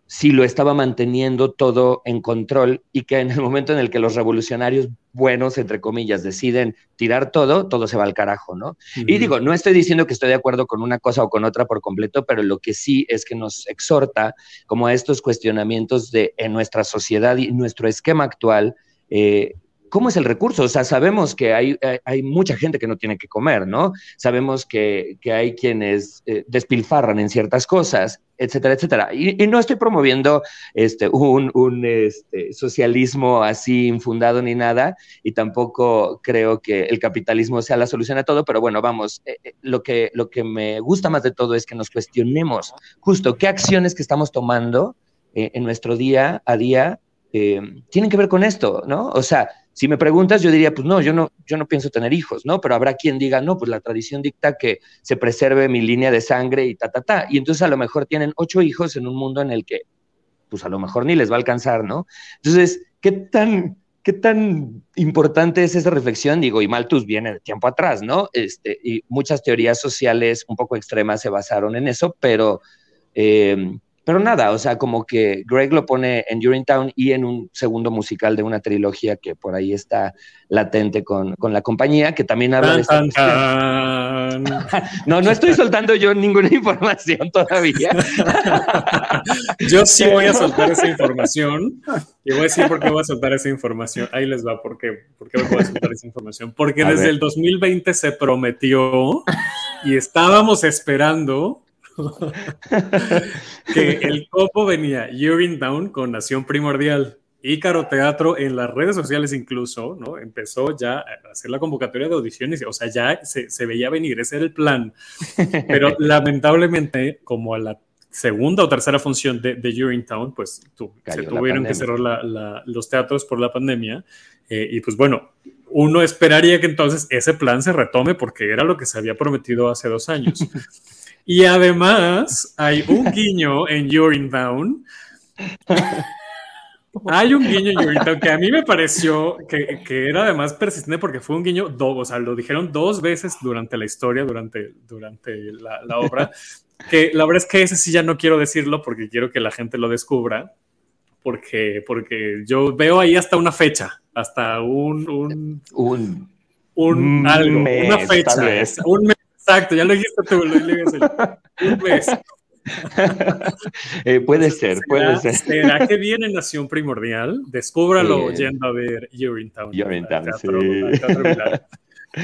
si lo estaba manteniendo todo en control y que en el momento en el que los revolucionarios buenos, entre comillas, deciden tirar todo, todo se va al carajo, ¿no? Y digo, no estoy diciendo que estoy de acuerdo con una cosa o con otra por completo, pero lo que sí es que nos exhorta como a estos cuestionamientos de en nuestra sociedad y nuestro esquema actual, eh, ¿cómo es el recurso? O sea, sabemos que hay, hay, mucha gente que no tiene que comer, ¿no? Sabemos que, hay quienes eh, despilfarran en ciertas cosas, etcétera, etcétera. Y, no estoy promoviendo este, un, este, socialismo así infundado ni nada, y tampoco creo que el capitalismo sea la solución a todo, pero bueno, vamos, eh, eh, lo, que, lo que me gusta más de todo es que nos cuestionemos justo qué acciones que estamos tomando en nuestro día a día tienen que ver con esto, ¿no? O sea, si me preguntas, yo diría, pues no, yo no, yo no pienso tener hijos, ¿no? Pero habrá quien diga, no, pues la tradición dicta que se preserve mi línea de sangre y ta, ta, ta. Y entonces a lo mejor tienen ocho hijos en un mundo en el que, pues a lo mejor ni les va a alcanzar, ¿no? Entonces, ¿qué tan, qué tan importante es esa reflexión? Digo, y Malthus viene de tiempo atrás, ¿no? Este, y muchas teorías sociales un poco extremas se basaron en eso, pero... Eh, pero nada, o sea, como que Greg lo pone en Urinetown y en un segundo musical de una trilogía que por ahí está latente con, la compañía, que también habla de esta [LAUGHS] No, no estoy soltando yo ninguna información todavía. [LAUGHS] yo sí voy a soltar esa información. Y voy a decir por qué voy a soltar esa información. Ahí les va, por qué, por qué voy a soltar esa información. Porque desde el 2020 se prometió y estábamos esperando que el copo venía Urine Down con Nación Primordial. Ícaro Teatro en las redes sociales incluso, ¿no? Empezó ya a hacer la convocatoria de audiciones, o sea, ya se, veía venir, ese era el plan. Pero [LAUGHS] lamentablemente, como a la segunda o tercera función de, de Urinetown, pues se tuvieron que cerrar los teatros por la pandemia. Eh, y pues bueno, uno esperaría que entonces ese plan se retome porque era lo que se había prometido hace dos años. [LAUGHS] Y además hay un guiño en Urinetown. Hay un guiño en Urinetown que a mí me pareció que, que, era además persistente porque fue un guiño, do, o sea, lo dijeron dos veces durante la historia, durante, durante la, la, obra, que la verdad es que ese sí ya no quiero decirlo porque quiero que la gente lo descubra, porque, porque yo veo ahí hasta una fecha, hasta un... Un, un, un algo, una fecha, un mes Exacto, ya lo dijiste tú, lo Un mes. [LAUGHS] Eh, puede ser, puede ser. ¿Será que viene Nación Primordial? Descúbralo yendo a ver Urinetown. Urinetown, [LAUGHS] sí.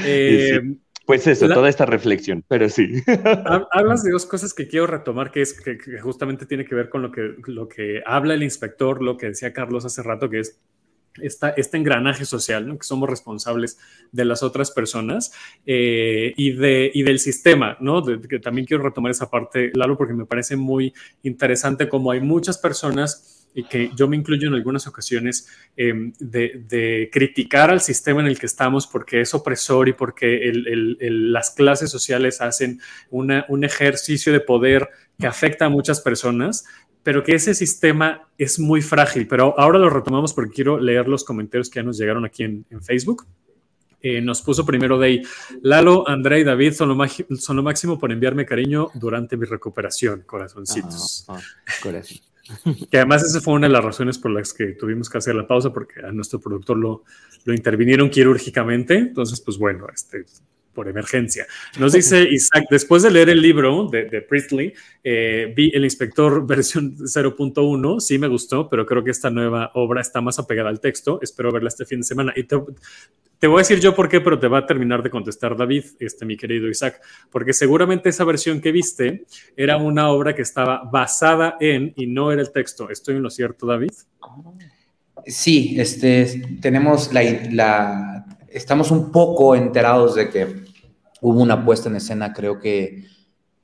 Eh, pues eso, toda esta reflexión, pero sí. [LAUGHS] Hablas de dos cosas que quiero retomar, que es que, justamente tiene que ver con lo que, lo que habla el inspector, lo que decía Carlos hace rato, que es este engranaje social, que somos responsables de las otras personas eh, y, de, y del sistema, ¿no? que también quiero retomar esa parte, Lalo, porque me parece muy interesante como hay muchas personas y que yo me incluyo en algunas ocasiones em, de, criticar al sistema en el que estamos porque es opresor y porque las clases sociales hacen un ejercicio de poder que afecta a muchas personas, pero que ese sistema es muy frágil. Pero ahora lo retomamos porque quiero leer los comentarios que ya nos llegaron aquí en, Facebook. Eh, nos puso primero de ahí, Lalo, André y David son lo, máximo por enviarme cariño durante mi recuperación, corazoncitos. Ah, ah, [LAUGHS] que además esa fue una de las razones por las que tuvimos que hacer la pausa, porque a nuestro productor lo, lo intervinieron quirúrgicamente. Entonces, pues bueno, este, por emergencia. Nos dice [LAUGHS] Isaac, después de leer el libro de, de Priestley, eh, vi El Inspector [LAUGHS] versión 0.1, sí me gustó, pero creo que esta nueva obra está más apegada al texto. Espero verla este fin de semana. Y te, voy a decir yo por qué, pero te va a terminar de contestar David, este, mi querido Isaac, porque seguramente esa versión que viste era una obra que estaba basada en y no era el texto. ¿Estoy en lo cierto, David? Sí, este, tenemos la, la estamos un poco enterados de que hubo una puesta en escena, creo que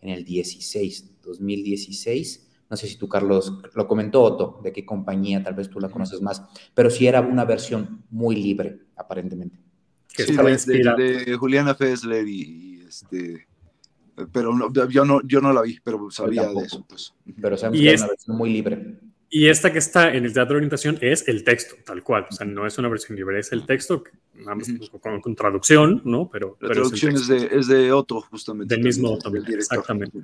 en el 16, 2016. No sé si tú, Carlos, lo comentó Otto, de qué compañía, tal vez tú la conoces más, pero sí era una versión muy libre, aparentemente. Sí, de, de, Juliana Fessler y, este, pero yo no, yo no la vi, pero sabía de eso. Pues. Pero sabemos que es una versión muy libre. Y esta que está en el teatro de orientación es el texto, tal cual. O sea, no es una versión libre, es el texto con, con, traducción, ¿no? Pero, la traducción es, de, es, de, Otto, justamente. Del mismo Otto, exactamente.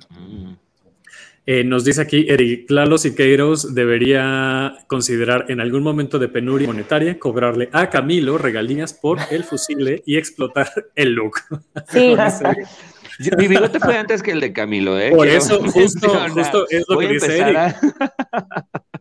Eh, nos dice aquí, Eric Lalo Siqueiros debería considerar en algún momento de penuria monetaria cobrarle a Camilo regalías por el fusible y explotar el look. Sí, [LAUGHS] mi bigote fue antes que el de Camilo, ¿eh? Por eso, justo, [LAUGHS] justo es lo que dice Eric.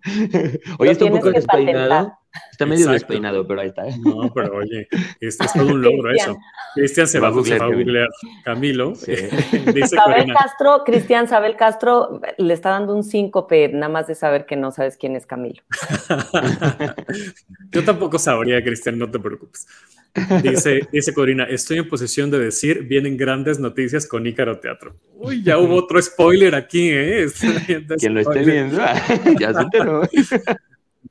[LAUGHS] Oye, está un poco despeinado. Está medio despeinado, pero ahí está. No, pero oye, es, es todo un [LAUGHS] logro eso. Cristian se va, a googlear. Camilo. [LAUGHS] Sabel Castro, Cristian Sabel Castro le está dando un síncope nada más de saber que no sabes quién es Camilo. [LAUGHS] Yo tampoco sabría, Cristian, no te preocupes. Dice, dice Corina, estoy en posesión de decir, vienen grandes noticias con Ícaro Teatro. Uy, ya hubo otro spoiler aquí, ¿eh? Quien lo esté viendo, ya se enteró.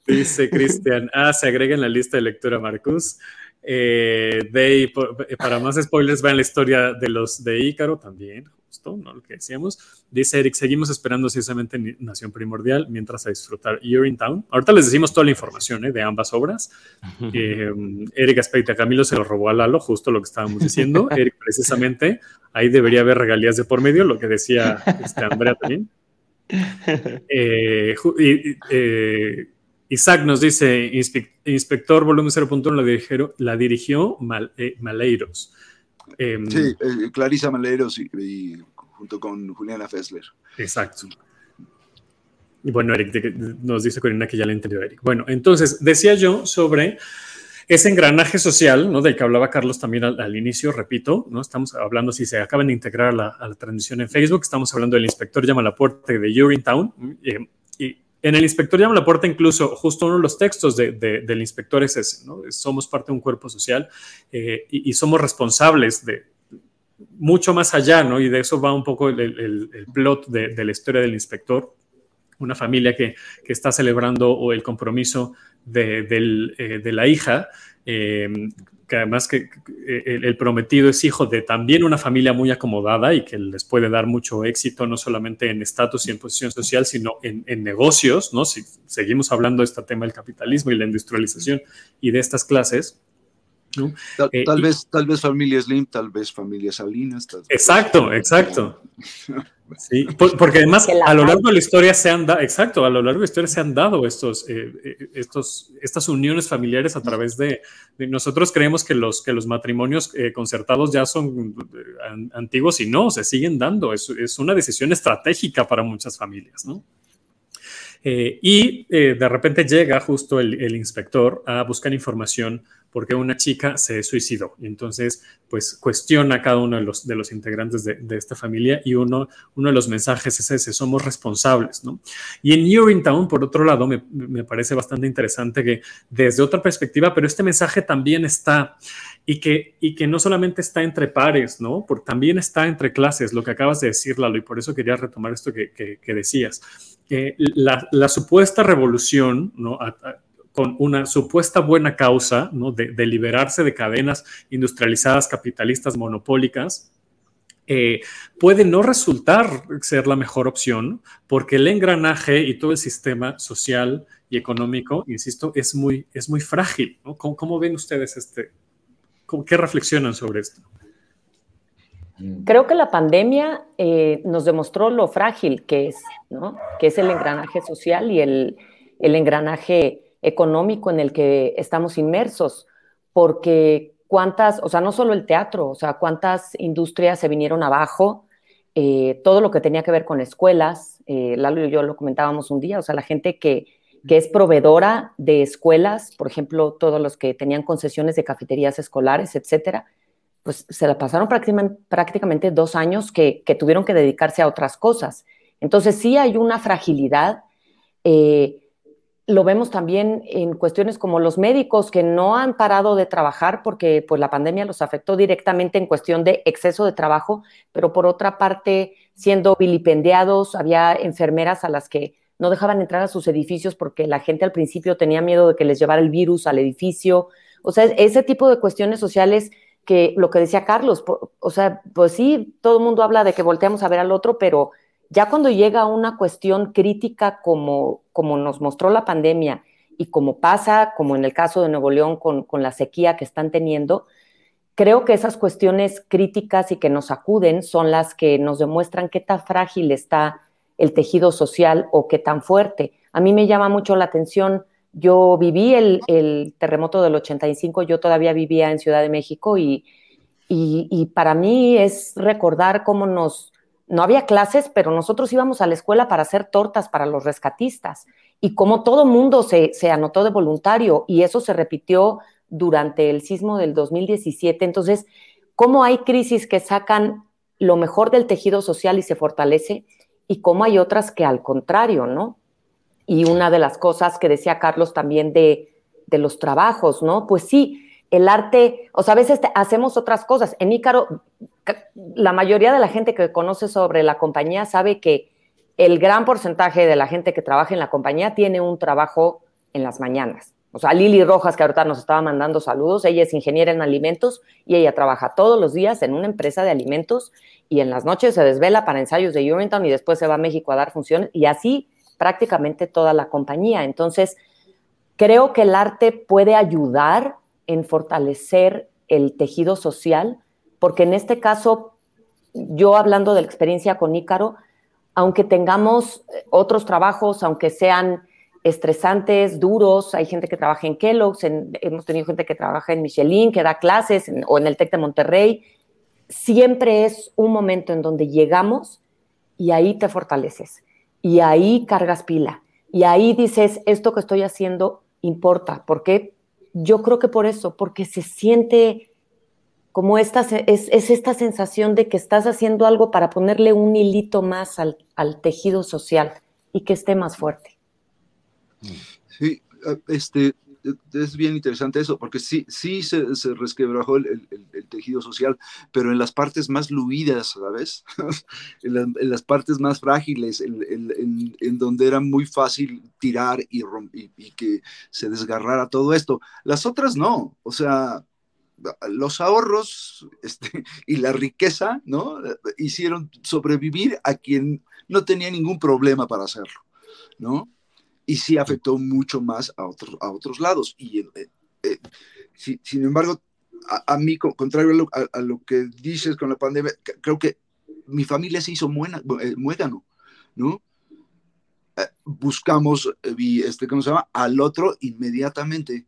Dice Cristian, ah, se agrega en la lista de lectura Marcus. Eh, de, para más spoilers, vean la historia de los de Ícaro también, justo, ¿no? Lo que decíamos. Dice Eric, seguimos esperando precisamente Nación Primordial mientras a disfrutar Town. Ahorita les decimos toda la información ¿eh? de ambas obras. [LAUGHS] Eh, Eric aspecta, Camilo se lo robó a Lalo, justo lo que estábamos diciendo. [LAUGHS] Eric, precisamente, ahí debería haber regalías de por medio, lo que decía este Andrea también. [LAUGHS] Eh, y, Isaac nos dice, Inspector Volumen 0.1 la dirigió, la dirigió eh, Maleiros. Em, sí, eh, Clarisa Maleiros y, junto con Juliana Fessler. Exacto. Y bueno, Eric nos dice Corina que ya le entendió Eric. Bueno, entonces decía yo sobre ese engranaje social, ¿no? Del que hablaba Carlos también al, inicio, repito, ¿no? Estamos hablando, si se acaban de integrar a la, transmisión en Facebook, estamos hablando del inspector llama a la puerta de Urinetown. Eh, y en el inspector llama la puerta, incluso justo uno de los textos del inspector es ese, ¿no? Somos parte de un cuerpo social eh, y, somos responsables de mucho más allá, ¿no? Y de eso va un poco el, plot de, la historia del inspector, una familia que, está celebrando el compromiso de, eh, la hija, eh, que además que eh, el, prometido es hijo de también una familia muy acomodada y que les puede dar mucho éxito, no solamente en estatus y en posición social, sino en, negocios, ¿no? Si seguimos hablando de este tema del capitalismo y la industrialización y de estas clases. Tal, eh, vez, tal vez familia Slim, tal vez familia Salinas. exacto, exacto. [LAUGHS] Sí, porque además a lo largo de la historia se han dado, exacto, a lo largo de la historia se han dado estos, eh, eh, estos, estas uniones familiares a través de, nosotros creemos que los, que los matrimonios eh, concertados ya son antiguos y no, se siguen dando, es, es una decisión estratégica para muchas familias, ¿no? Y de repente llega justo el, el inspector a buscar información porque una chica se suicidó. Y entonces, pues cuestiona a cada uno de los, de los integrantes de, esta familia y uno, uno de los mensajes es ese, somos responsables, ¿no? Y en Urinetown, por otro lado, me, me, parece bastante interesante que desde otra perspectiva, pero este mensaje también está y que, y que no solamente está entre pares, ¿no? Porque también está entre clases, lo que acabas de decir, Lalo, y por eso quería retomar esto que, que, decías. que la, la, supuesta revolución, ¿no? con una supuesta buena causa ¿no? de, liberarse de cadenas industrializadas capitalistas monopólicas, eh, puede no resultar ser la mejor opción porque el engranaje y todo el sistema social y económico, insisto, es muy, es muy frágil. ¿Cómo, ven ustedes este? ¿Qué reflexionan sobre esto? Creo que la pandemia eh, nos demostró lo frágil que es, ¿no? que es el engranaje social y el, el engranaje económico en el que estamos inmersos, porque cuántas, o sea, no solo el teatro, o sea, cuántas industrias se vinieron abajo, eh, todo lo que tenía que ver con escuelas, eh, Lalo y yo lo comentábamos un día, o sea, la gente que, que es proveedora de escuelas, por ejemplo, todos los que tenían concesiones de cafeterías escolares, etcétera, pues se la pasaron prácticamente, dos años que, tuvieron que dedicarse a otras cosas. Entonces sí hay una fragilidad. Eh, lo vemos también en cuestiones como los médicos que no han parado de trabajar porque pues, la pandemia los afectó directamente en cuestión de exceso de trabajo, pero por otra parte, siendo vilipendiados, había enfermeras a las que no dejaban entrar a sus edificios porque la gente al principio tenía miedo de que les llevara el virus al edificio. O sea, ese tipo de cuestiones sociales que lo que decía Carlos, o sea, pues sí, todo el mundo habla de que volteamos a ver al otro, pero ya cuando llega una cuestión crítica como, como nos mostró la pandemia y como pasa, como en el caso de Nuevo León con, con la sequía que están teniendo, creo que esas cuestiones críticas y que nos acuden son las que nos demuestran qué tan frágil está el tejido social o qué tan fuerte. A mí me llama mucho la atención, yo viví el, el terremoto del 85, yo todavía vivía en Ciudad de México y, y, para mí es recordar cómo nos, no había clases, pero nosotros íbamos a la escuela para hacer tortas para los rescatistas. Y como todo mundo se, se anotó de voluntario y eso se repitió durante el sismo del 2017. Entonces, ¿cómo hay crisis que sacan lo mejor del tejido social y se fortalece? Y cómo hay otras que al contrario, ¿no? Y una de las cosas que decía Carlos también de, de los trabajos, ¿no? Pues sí, el arte, o sea, a veces hacemos otras cosas. En Ícaro, la mayoría de la gente que conoce sobre la compañía sabe que el gran porcentaje de la gente que trabaja en la compañía tiene un trabajo en las mañanas. O sea, Lili Rojas, que ahorita nos estaba mandando saludos, ella es ingeniera en alimentos y ella trabaja todos los días en una empresa de alimentos y en las noches se desvela para ensayos de Urinetown y después se va a México a dar funciones y así prácticamente toda la compañía. Entonces, creo que el arte puede ayudar en fortalecer el tejido social, porque en este caso, yo hablando de la experiencia con Ícaro, aunque tengamos otros trabajos, aunque sean estresantes, duros, hay gente que trabaja en Kellogg's, hemos tenido gente que trabaja en Michelin, que da clases, o en el TEC de Monterrey, siempre es un momento en donde llegamos y ahí te fortaleces, y ahí cargas pila, y ahí dices, esto que estoy haciendo importa, ¿por qué? yo creo que por eso, porque se siente como esta, es, esta sensación de que estás haciendo algo para ponerle un hilito más al, tejido social y que esté más fuerte. Sí, ah, este, es bien interesante eso, porque sí, sí se, se resquebrajó el, tejido social, pero en las partes más luidas, ¿sabes? [LAUGHS] en, las partes más frágiles, en, donde era muy fácil tirar y, y, que se desgarrara todo esto. Las otras no, o sea, los ahorros [LAUGHS] este, y la riqueza, ¿no? Hicieron sobrevivir a quien no tenía ningún problema para hacerlo, ¿no? Y sí afectó mucho más a otros, a otros lados. Y, eh, eh, sin embargo, a, mí, contrario a lo, que dices con la pandemia, creo que mi familia se hizo eh, muégano, ¿no? buscamos, este, ¿cómo se llama? Al otro inmediatamente,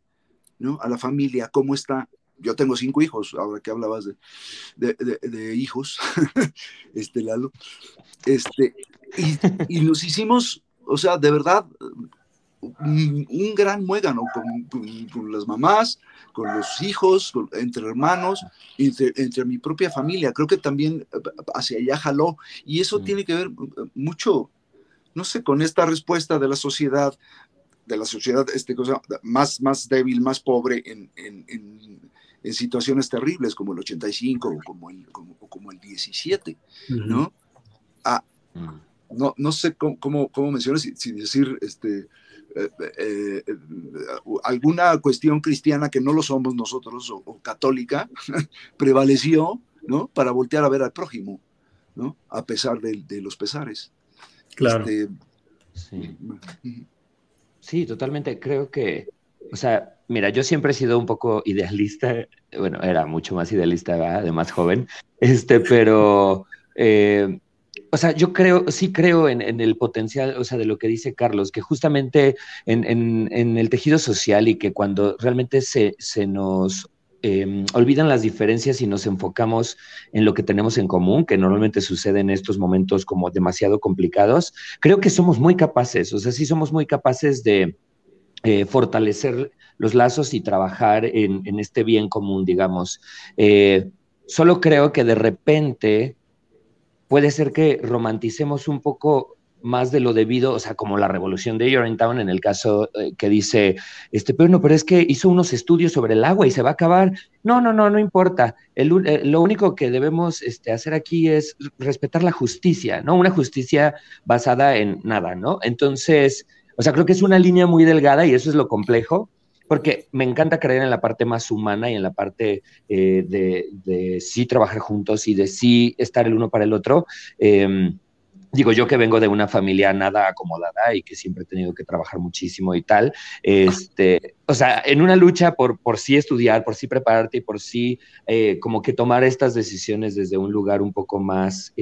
¿no? A la familia, ¿cómo está? Yo tengo cinco hijos, ahora que hablabas de, de, hijos, [LAUGHS] este Lalo, este, y, y, nos hicimos o sea, de verdad, un, gran muégano con, las mamás, con los hijos, entre hermanos, entre, mi propia familia. Creo que también eh, hacia allá jaló. Y eso mm. tiene que ver eh, mucho, no sé, con esta respuesta de la sociedad, de la sociedad este, cosa, más, más débil, más pobre en, en, situaciones terribles como el 85 o como el, como, como el 17, ¿no? Ah, mm no, no sé cómo, cómo, mencionar, si, decir este, eh, eh, eh, alguna cuestión cristiana que no lo somos nosotros o, católica [LAUGHS] prevaleció ¿no? para voltear a ver al prójimo, ¿no? a pesar de, los pesares. Claro. Este, sí. totalmente. Creo que, o sea, mira, yo siempre he sido un poco idealista, bueno, era mucho más idealista de más joven, este, pero o sea, yo creo, sí creo en, el potencial, o sea, de lo que dice Carlos, que justamente en, el tejido social y que cuando realmente se, nos em, olvidan las diferencias y nos enfocamos en lo que tenemos en común, que normalmente sucede en estos momentos como demasiado complicados, creo que somos muy capaces, o sea, sí somos muy capaces de eh, fortalecer los lazos y trabajar en, este bien común, digamos. Eh, solo creo que de repente puede ser que romanticemos un poco más de lo debido, o sea, como la revolución de Town en el caso eh, que dice, este, pero no, pero es que hizo unos estudios sobre el agua y se va a acabar. No, no, no, no importa. Eh, lo único que debemos este, hacer aquí es respetar la justicia, ¿no? Una justicia basada en nada, ¿no? Entonces, o sea, creo que es una línea muy delgada y eso es lo complejo, porque me encanta creer en la parte más humana y en la parte eh, de, sí trabajar juntos y de sí estar el uno para el otro. Em, digo yo que vengo de una familia nada acomodada y que siempre he tenido que trabajar muchísimo y tal, este, o sea, en una lucha por, por sí estudiar, por sí prepararte y por sí eh, como que tomar estas decisiones desde un lugar un poco más...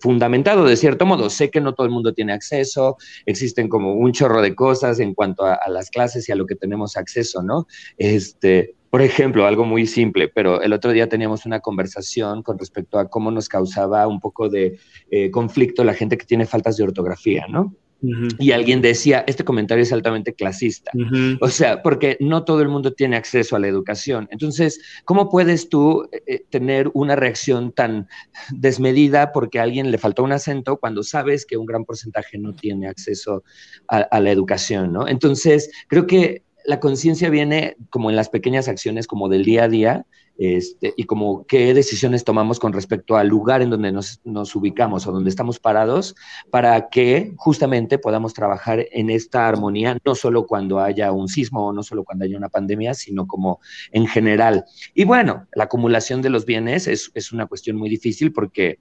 Fundamentado de cierto modo. Sé que no todo el mundo tiene acceso, existen como un chorro de cosas en cuanto a, las clases y a lo que tenemos acceso, ¿no? Este, por ejemplo, algo muy simple, pero el otro día teníamos una conversación con respecto a cómo nos causaba un poco de eh, conflicto la gente que tiene faltas de ortografía, ¿no? Y alguien decía, este comentario es altamente clasista. O sea, porque no todo el mundo tiene acceso a la educación. Entonces, ¿cómo puedes tú eh, eh, tener una reacción tan desmedida porque a alguien le faltó un acento cuando sabes que un gran porcentaje no tiene acceso a, a la educación, ¿no? Entonces, creo que la conciencia viene como en las pequeñas acciones como del día a día este, y como qué decisiones tomamos con respecto al lugar en donde nos, nos, ubicamos o donde estamos parados para que justamente podamos trabajar en esta armonía, no solo cuando haya un sismo o no solo cuando haya una pandemia, sino como en general. Y bueno, la acumulación de los bienes es, es una cuestión muy difícil porque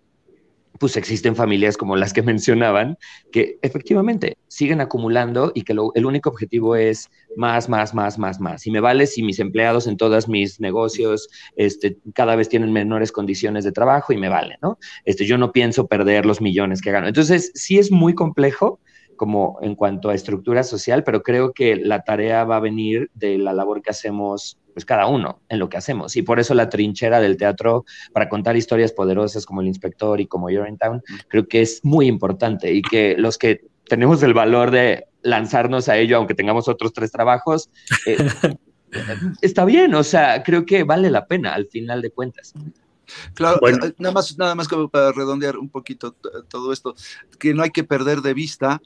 pues existen familias como las que [LAUGHS] mencionaban, que efectivamente siguen acumulando y que el único objetivo es más, más, más, más, más. Y me vale si mis empleados en todos mis negocios este, cada vez tienen menores condiciones de trabajo y me vale, ¿no? Este, yo no pienso perder los millones que gano. Entonces, sí es muy complejo como en cuanto a estructura social, pero creo que la tarea va a venir de la labor que hacemos pues cada uno en lo que hacemos. Y por eso la trinchera del teatro para contar historias poderosas como El Inspector y como You're in Town, creo que es muy importante y que los que tenemos el valor de lanzarnos a ello, aunque tengamos otros tres trabajos, eh, [LAUGHS] está bien, o sea, creo que vale la pena al final de cuentas. Claro, eh, nada más, nada más como para redondear un poquito todo esto, que no hay que perder de vista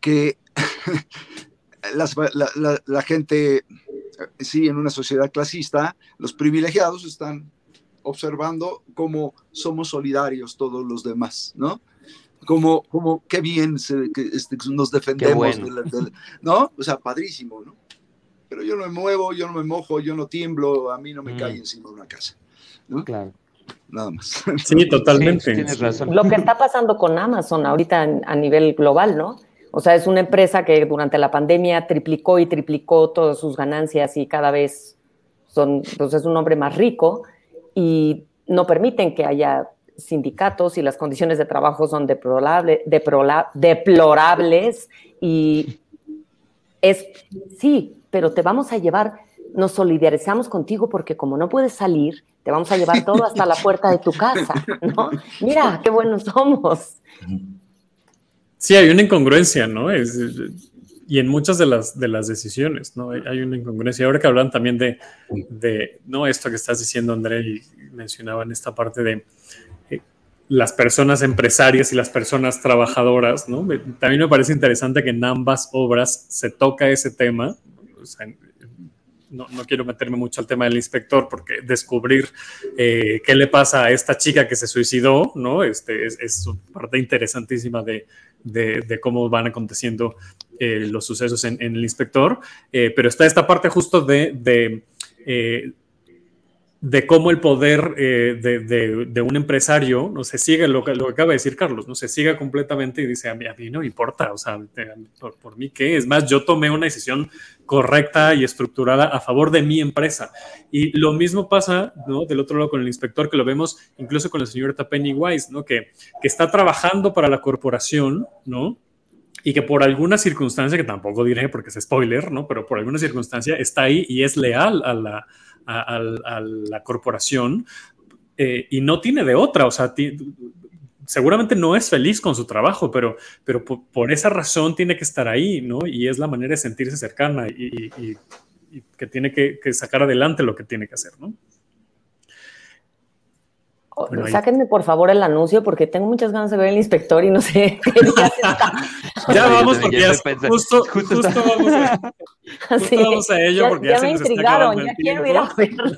que [LAUGHS] la, gente, sí, en una sociedad clasista, los privilegiados están observando cómo somos solidarios todos los demás, ¿no? Como, como qué bien que, este, nos defendemos, ¿no? O sea, padrísimo, ¿no? Pero yo no me muevo, yo no me mojo, yo no tiemblo, a mí no me cae mm. encima una casa, ¿no? Claro. Nada más. Sí, totalmente. tienes razón. Lo que está pasando con Amazon ahorita a nivel global, ¿no? O sea, es una empresa que durante la pandemia triplicó y triplicó todas sus ganancias y cada vez son, pues es un hombre más rico y no permiten que haya sindicatos y las condiciones de trabajo son deplorable, deplorables y es, sí, pero te vamos a llevar, nos solidarizamos contigo porque como no puedes salir, te vamos a llevar todo hasta la puerta de tu casa, ¿no? Mira, qué buenos somos. Sí, hay una incongruencia, ¿no? Y en muchas de las, de las decisiones, ¿no? Hay una incongruencia. Ahora que hablan también de, de, no esto que estás diciendo, André, y mencionaban esta parte de eh, las personas empresarias y las personas trabajadoras, ¿no? También me parece interesante que en ambas obras se toca ese tema. O sea, no, no, quiero meterme mucho al tema del inspector porque descubrir eh, qué le pasa a esta chica que se suicidó, ¿no? Este, es, es parte interesantísima de, de, cómo van aconteciendo eh, los sucesos en, el inspector, eh, pero está esta parte justo de, eh, cómo el poder de, un empresario no se sigue, lo que, lo acaba de decir Carlos, no se sigue completamente y dice, a mí, a mí no importa, o sea, por, por, mí qué, es más, yo tomé una decisión correcta y estructurada a favor de mi empresa. Y lo mismo pasa, ¿no? Del otro lado con el inspector, que lo vemos incluso con la señorita Pennywise, ¿no? Que, que está trabajando para la corporación, ¿no? Y que por alguna circunstancia, que tampoco diré porque es spoiler, ¿no? Pero por alguna circunstancia está ahí y es leal a la, a, la corporación eh, y no tiene de otra, o sea, seguramente no es feliz con su trabajo, pero, pero por, esa razón tiene que estar ahí, ¿no? Y es la manera de sentirse cercana y, que tiene que, sacar adelante lo que tiene que hacer, ¿no? Sáquenme por favor el anuncio porque tengo muchas ganas de ver el inspector y no sé [LAUGHS] qué [LAUGHS] Ya vamos porque ya, [LAUGHS] justo, justo, vamos, a, justo vamos a ello porque ya, se me intrigaron, ya quiero ir a verla.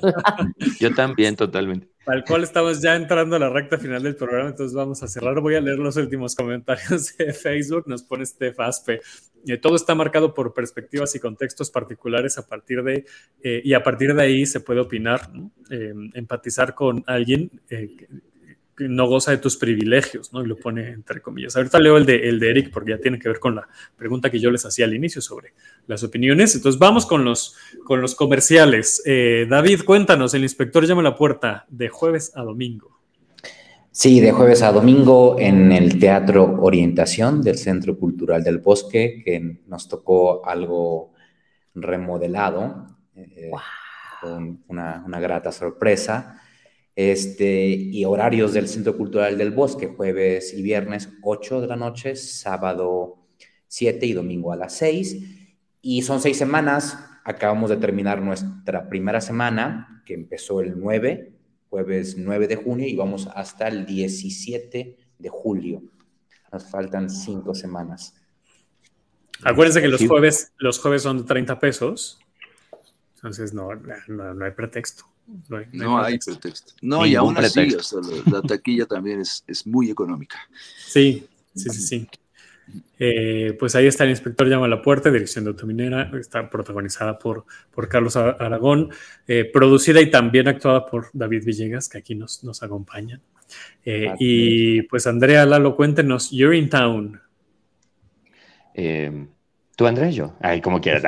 Yo también, totalmente. Al cual estamos ya entrando a la recta final del programa, entonces vamos a cerrar. Voy a leer los últimos comentarios [LAUGHS] de Facebook. Nos pone este Faspe. Eh, todo está marcado por perspectivas y contextos particulares a partir de, eh, y a partir de ahí se puede opinar, eh, empatizar con alguien no goza de tus privilegios, ¿no? Y lo pone entre comillas. Ahorita leo el de, el de Eric porque ya tiene que ver con la pregunta que yo les hacía al inicio sobre las opiniones. Entonces vamos con los, con los comerciales. Eh, David, cuéntanos, el inspector llama a la puerta de jueves a domingo. Sí, de jueves a domingo en el Teatro Orientación del Centro Cultural del Bosque, que nos tocó algo remodelado, eh, con una, una grata sorpresa este, y horarios del Centro Cultural del Bosque, jueves y viernes 8 de la noche, sábado 7 y domingo a las 6. Y son seis semanas, acabamos de terminar nuestra primera semana, que empezó el 9, jueves 9 de junio, y vamos hasta el 17 de julio. Nos faltan cinco semanas. Acuérdense que los jueves, los jueves son de 30 pesos, entonces no, no hay pretexto. No hay, pretexto. No, y aún así, la taquilla [LAUGHS] también es, muy económica. Sí, sí, sí, sí. Eh, pues ahí está el inspector llama a la puerta, dirección de autominera, está protagonizada por, por Carlos Aragón, eh, producida y también actuada por David Villegas, que aquí nos, nos acompaña. Eh, y pues Andrea Lalo, cuéntenos, You're in Town. Tú, Andrés, yo. Ay, como quieras.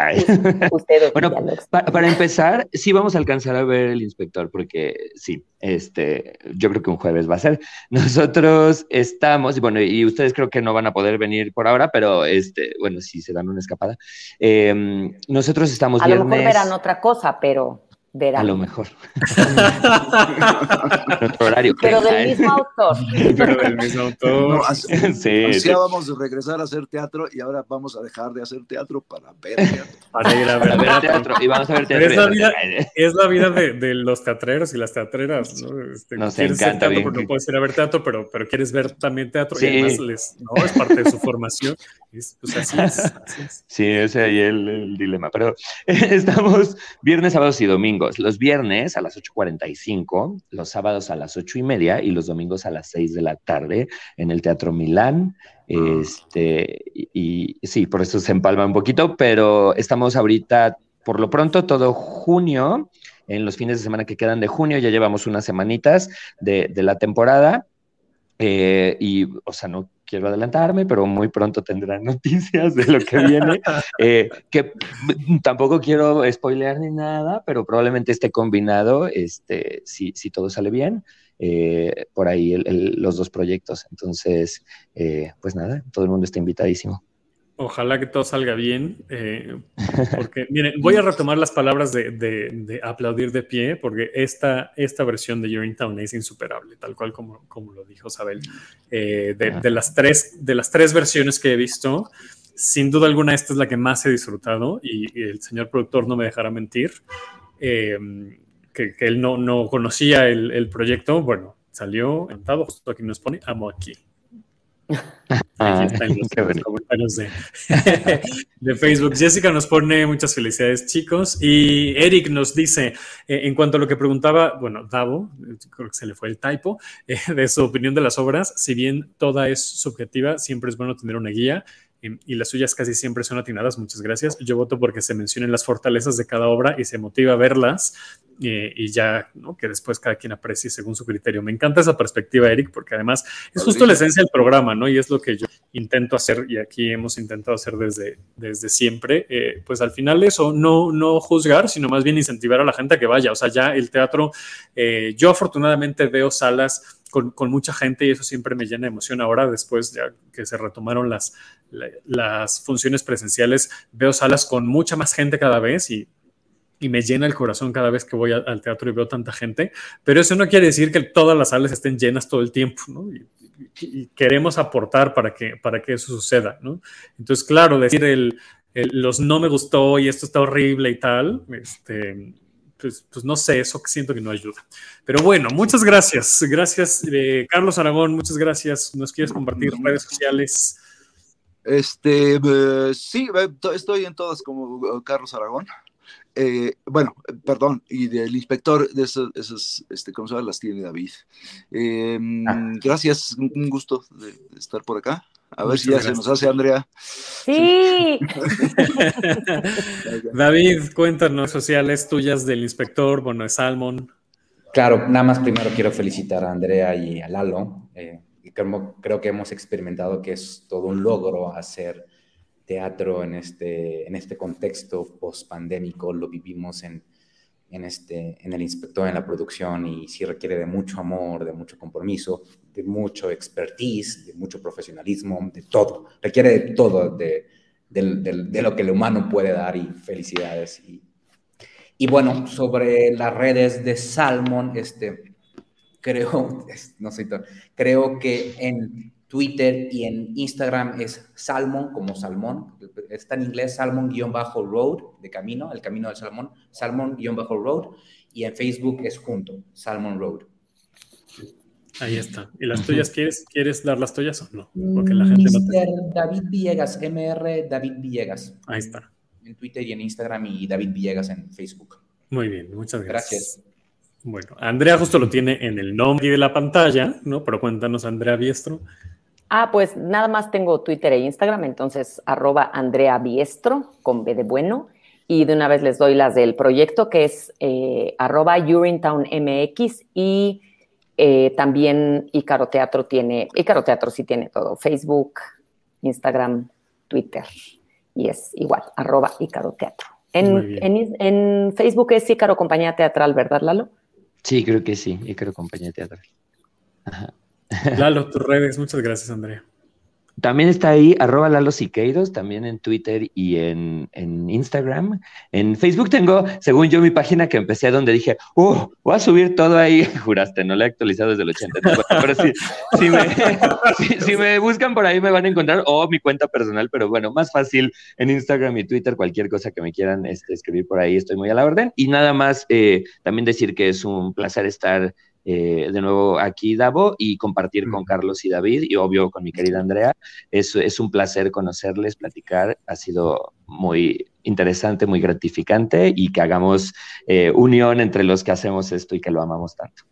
bueno, para empezar, sí vamos a alcanzar a ver el inspector, porque sí, este, yo creo que un jueves va a ser. [LAUGHS] Nosotros estamos, y bueno, y ustedes creo que no van a poder venir por ahora, pero este, bueno, sí se dan una escapada. Em, nosotros estamos A lo mejor verán otra cosa, pero a lo mejor. [LAUGHS] horario. [LAUGHS] Pero del mismo autor. Pero del mismo autor. sí, vamos a regresar a hacer teatro y ahora vamos a dejar de hacer teatro para ver teatro. [LAUGHS] Para ir a ver teatro. Y vamos a ver teatro. Es la vida, es la vida de, de, los teatreros y las teatreras. ¿no? Este, Nos encanta. Teatro, no puedes ir a ver teatro, pero, pero quieres ver también teatro y además les, ¿no? es parte de su formación. pues así es, Sí, ese ahí el, el dilema. Pero estamos viernes, sábados y domingos. Los viernes a las 8.45, los sábados a las 8 y media y los domingos a las 6 de la tarde en el Teatro Milán. Este, y, y sí, por eso se empalma un poquito, pero estamos ahorita, por lo pronto, todo junio en los fines de semana que quedan de junio, ya llevamos unas semanitas de, de la temporada. Eh, y, o sea, no quiero adelantarme, pero muy pronto tendrán [LAUGHS] noticias de lo que viene, eh, que tampoco quiero spoilear ni nada, pero probablemente esté combinado, este, si, si todo sale bien, eh, por ahí los dos proyectos. Entonces, eh, pues nada, todo el mundo está invitadísimo. Ojalá que todo salga bien, eh, porque miren, voy a retomar las palabras de, aplaudir de pie, porque esta, esta versión de You're in Town es insuperable, tal cual como, como lo dijo Sabel. Eh, de, las tres, de las tres versiones que he visto, sin duda alguna esta es la que más he disfrutado y, el señor productor no me dejará mentir, eh, que, él no, no conocía el, el proyecto, bueno, salió encantado, justo aquí nos pone, amo aquí. [LAUGHS] Ah, [LAUGHS] [LAUGHS] de, Facebook. Jessica nos pone muchas felicidades, chicos. Y Eric nos dice, eh, en cuanto a lo que preguntaba, bueno, Davo, creo que se le fue el typo, eh, de su opinión de las obras, si bien toda es subjetiva, siempre es bueno tener una guía y las suyas casi siempre son atinadas, muchas gracias. Yo voto porque se mencionen las fortalezas de cada obra y se motiva a verlas eh, y ya, ¿no? que después cada quien aprecie según su criterio. Me encanta esa perspectiva, Eric, porque además es justo la esencia del programa, ¿no? Y es lo que yo intento hacer y aquí hemos intentado hacer desde, desde siempre. Eh, pues al final eso, no, no juzgar, sino más bien incentivar a la gente a que vaya. O sea, ya el teatro, eh, yo afortunadamente veo salas con, mucha gente y eso siempre me llena de emoción. Ahora, después ya que se retomaron las, las funciones presenciales, veo salas con mucha más gente cada vez y, me llena el corazón cada vez que voy al teatro y veo tanta gente, pero eso no quiere decir que todas las salas estén llenas todo el tiempo, ¿no? Y, queremos aportar para que, para que eso suceda, ¿no? Entonces, claro, decir el, los no me gustó y esto está horrible y tal, este, pues, pues, no sé, eso que siento que no ayuda. Pero bueno, muchas gracias. Gracias, eh, Carlos Aragón, muchas gracias. ¿Nos quieres compartir redes sociales? Este, eh, sí, estoy en todas como Carlos Aragón. Eh, bueno, perdón, y del inspector de esas, este, ¿cómo se llama? Las tiene David. Em, ah. Gracias, un gusto de, estar por acá. A ver si ya se nos hace Andrea. Sí. [LAUGHS] David, cuéntanos sociales tuyas del inspector, bueno, de Salmon. Claro, nada más primero quiero felicitar a Andrea y a Lalo. Eh, creo, creo que hemos experimentado que es todo un logro hacer teatro en este, en este contexto post-pandémico, lo vivimos en, en, este, en el inspector, en la producción, y sí requiere de mucho amor, de mucho compromiso, de mucho expertise, de mucho profesionalismo, de todo. Requiere de todo, de, de, lo que el humano puede dar y felicidades. Y, y bueno, sobre las redes de Salmon, este, creo, [LAUGHS] no sé, creo que en Twitter y en Instagram es Salmon, como salmón. Está en inglés Salmon-Road, de camino, el camino del salmón, Salmon-Road. Y en Facebook es junto, Salmon Road. Ahí está. ¿Y las tuyas quieres, quieres dar las tuyas o no? Porque la gente no David Villegas, MR David Villegas. Ahí está. En Twitter y en Instagram y David Villegas en Facebook. Muy bien, muchas gracias. Gracias. Bueno, Andrea justo lo tiene en el nombre de la pantalla, ¿no? Pero cuéntanos, Andrea Biestro. Ah, pues nada más tengo Twitter e Instagram, entonces arroba Andrea Biestro con B de bueno. Y de una vez les doy las del proyecto que es eh, arroba MX y eh, también Icaro Teatro tiene, Icaro Teatro sí tiene todo, Facebook, Instagram, Twitter y es igual, arroba Icaro Teatro. En, en, en, Facebook es Icaro Compañía Teatral, ¿verdad, Lalo? Sí, creo que sí, Icaro Compañía Teatral. Ajá. Lalo, tus redes, muchas gracias, Andrea. También está ahí, arroba Lalo Siqueiros, también en Twitter y en, Instagram. En Facebook tengo, según yo, mi página que empecé donde dije, ¡uh! Voy a subir todo ahí. [LAUGHS] Juraste, no lo he actualizado desde el 84. Pero [LAUGHS] sí, si, me, buscan por ahí me van a encontrar, o mi cuenta personal, pero bueno, más fácil en Instagram y Twitter, cualquier cosa que me quieran este, escribir por ahí, estoy muy a la orden. Y nada más, eh, también decir que es un placer estar eh, de nuevo aquí, Davo, y compartir con Carlos y David, y obvio con mi querida Andrea. Es, es un placer conocerles, platicar. Ha sido muy interesante, muy gratificante y que hagamos eh, unión entre los que hacemos esto y que lo amamos tanto.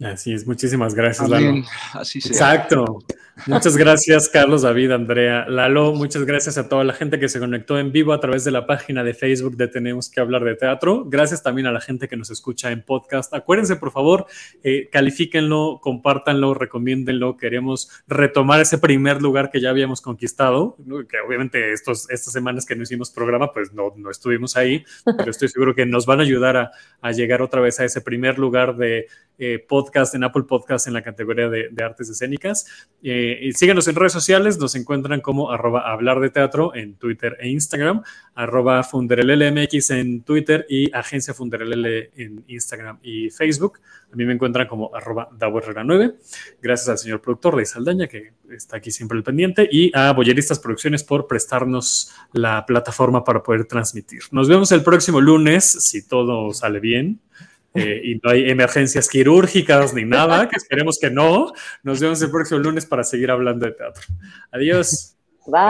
Así es, muchísimas gracias, Lalo. Así sea. Exacto. Muchas gracias, Carlos, David, Andrea, Lalo. Muchas gracias a toda la gente que se conectó en vivo a través de la página de Facebook de Tenemos que hablar de teatro. Gracias también a la gente que nos escucha en podcast. Acuérdense, por favor, eh, califíquenlo, compártanlo, recomiéndenlo. Queremos retomar ese primer lugar que ya habíamos conquistado, que obviamente estos, estas semanas que no hicimos programa, pues no, no estuvimos ahí, pero estoy seguro que nos van a ayudar a, a llegar otra vez a ese primer lugar de eh, podcast en Apple Podcast en la categoría de, artes escénicas. Eh, y síguenos en redes sociales, nos encuentran como arroba hablar de teatro en Twitter e Instagram, arroba funderellmx en Twitter y agencia funderell en Instagram y Facebook. A mí me encuentran como arroba 9 Gracias al señor productor de Saldaña que está aquí siempre el pendiente y a Boyeristas Producciones por prestarnos la plataforma para poder transmitir. Nos vemos el próximo lunes, si todo sale bien. Eh, y no hay emergencias quirúrgicas ni nada, que esperemos que no. Nos vemos el próximo lunes para seguir hablando de teatro. Adiós. Bye.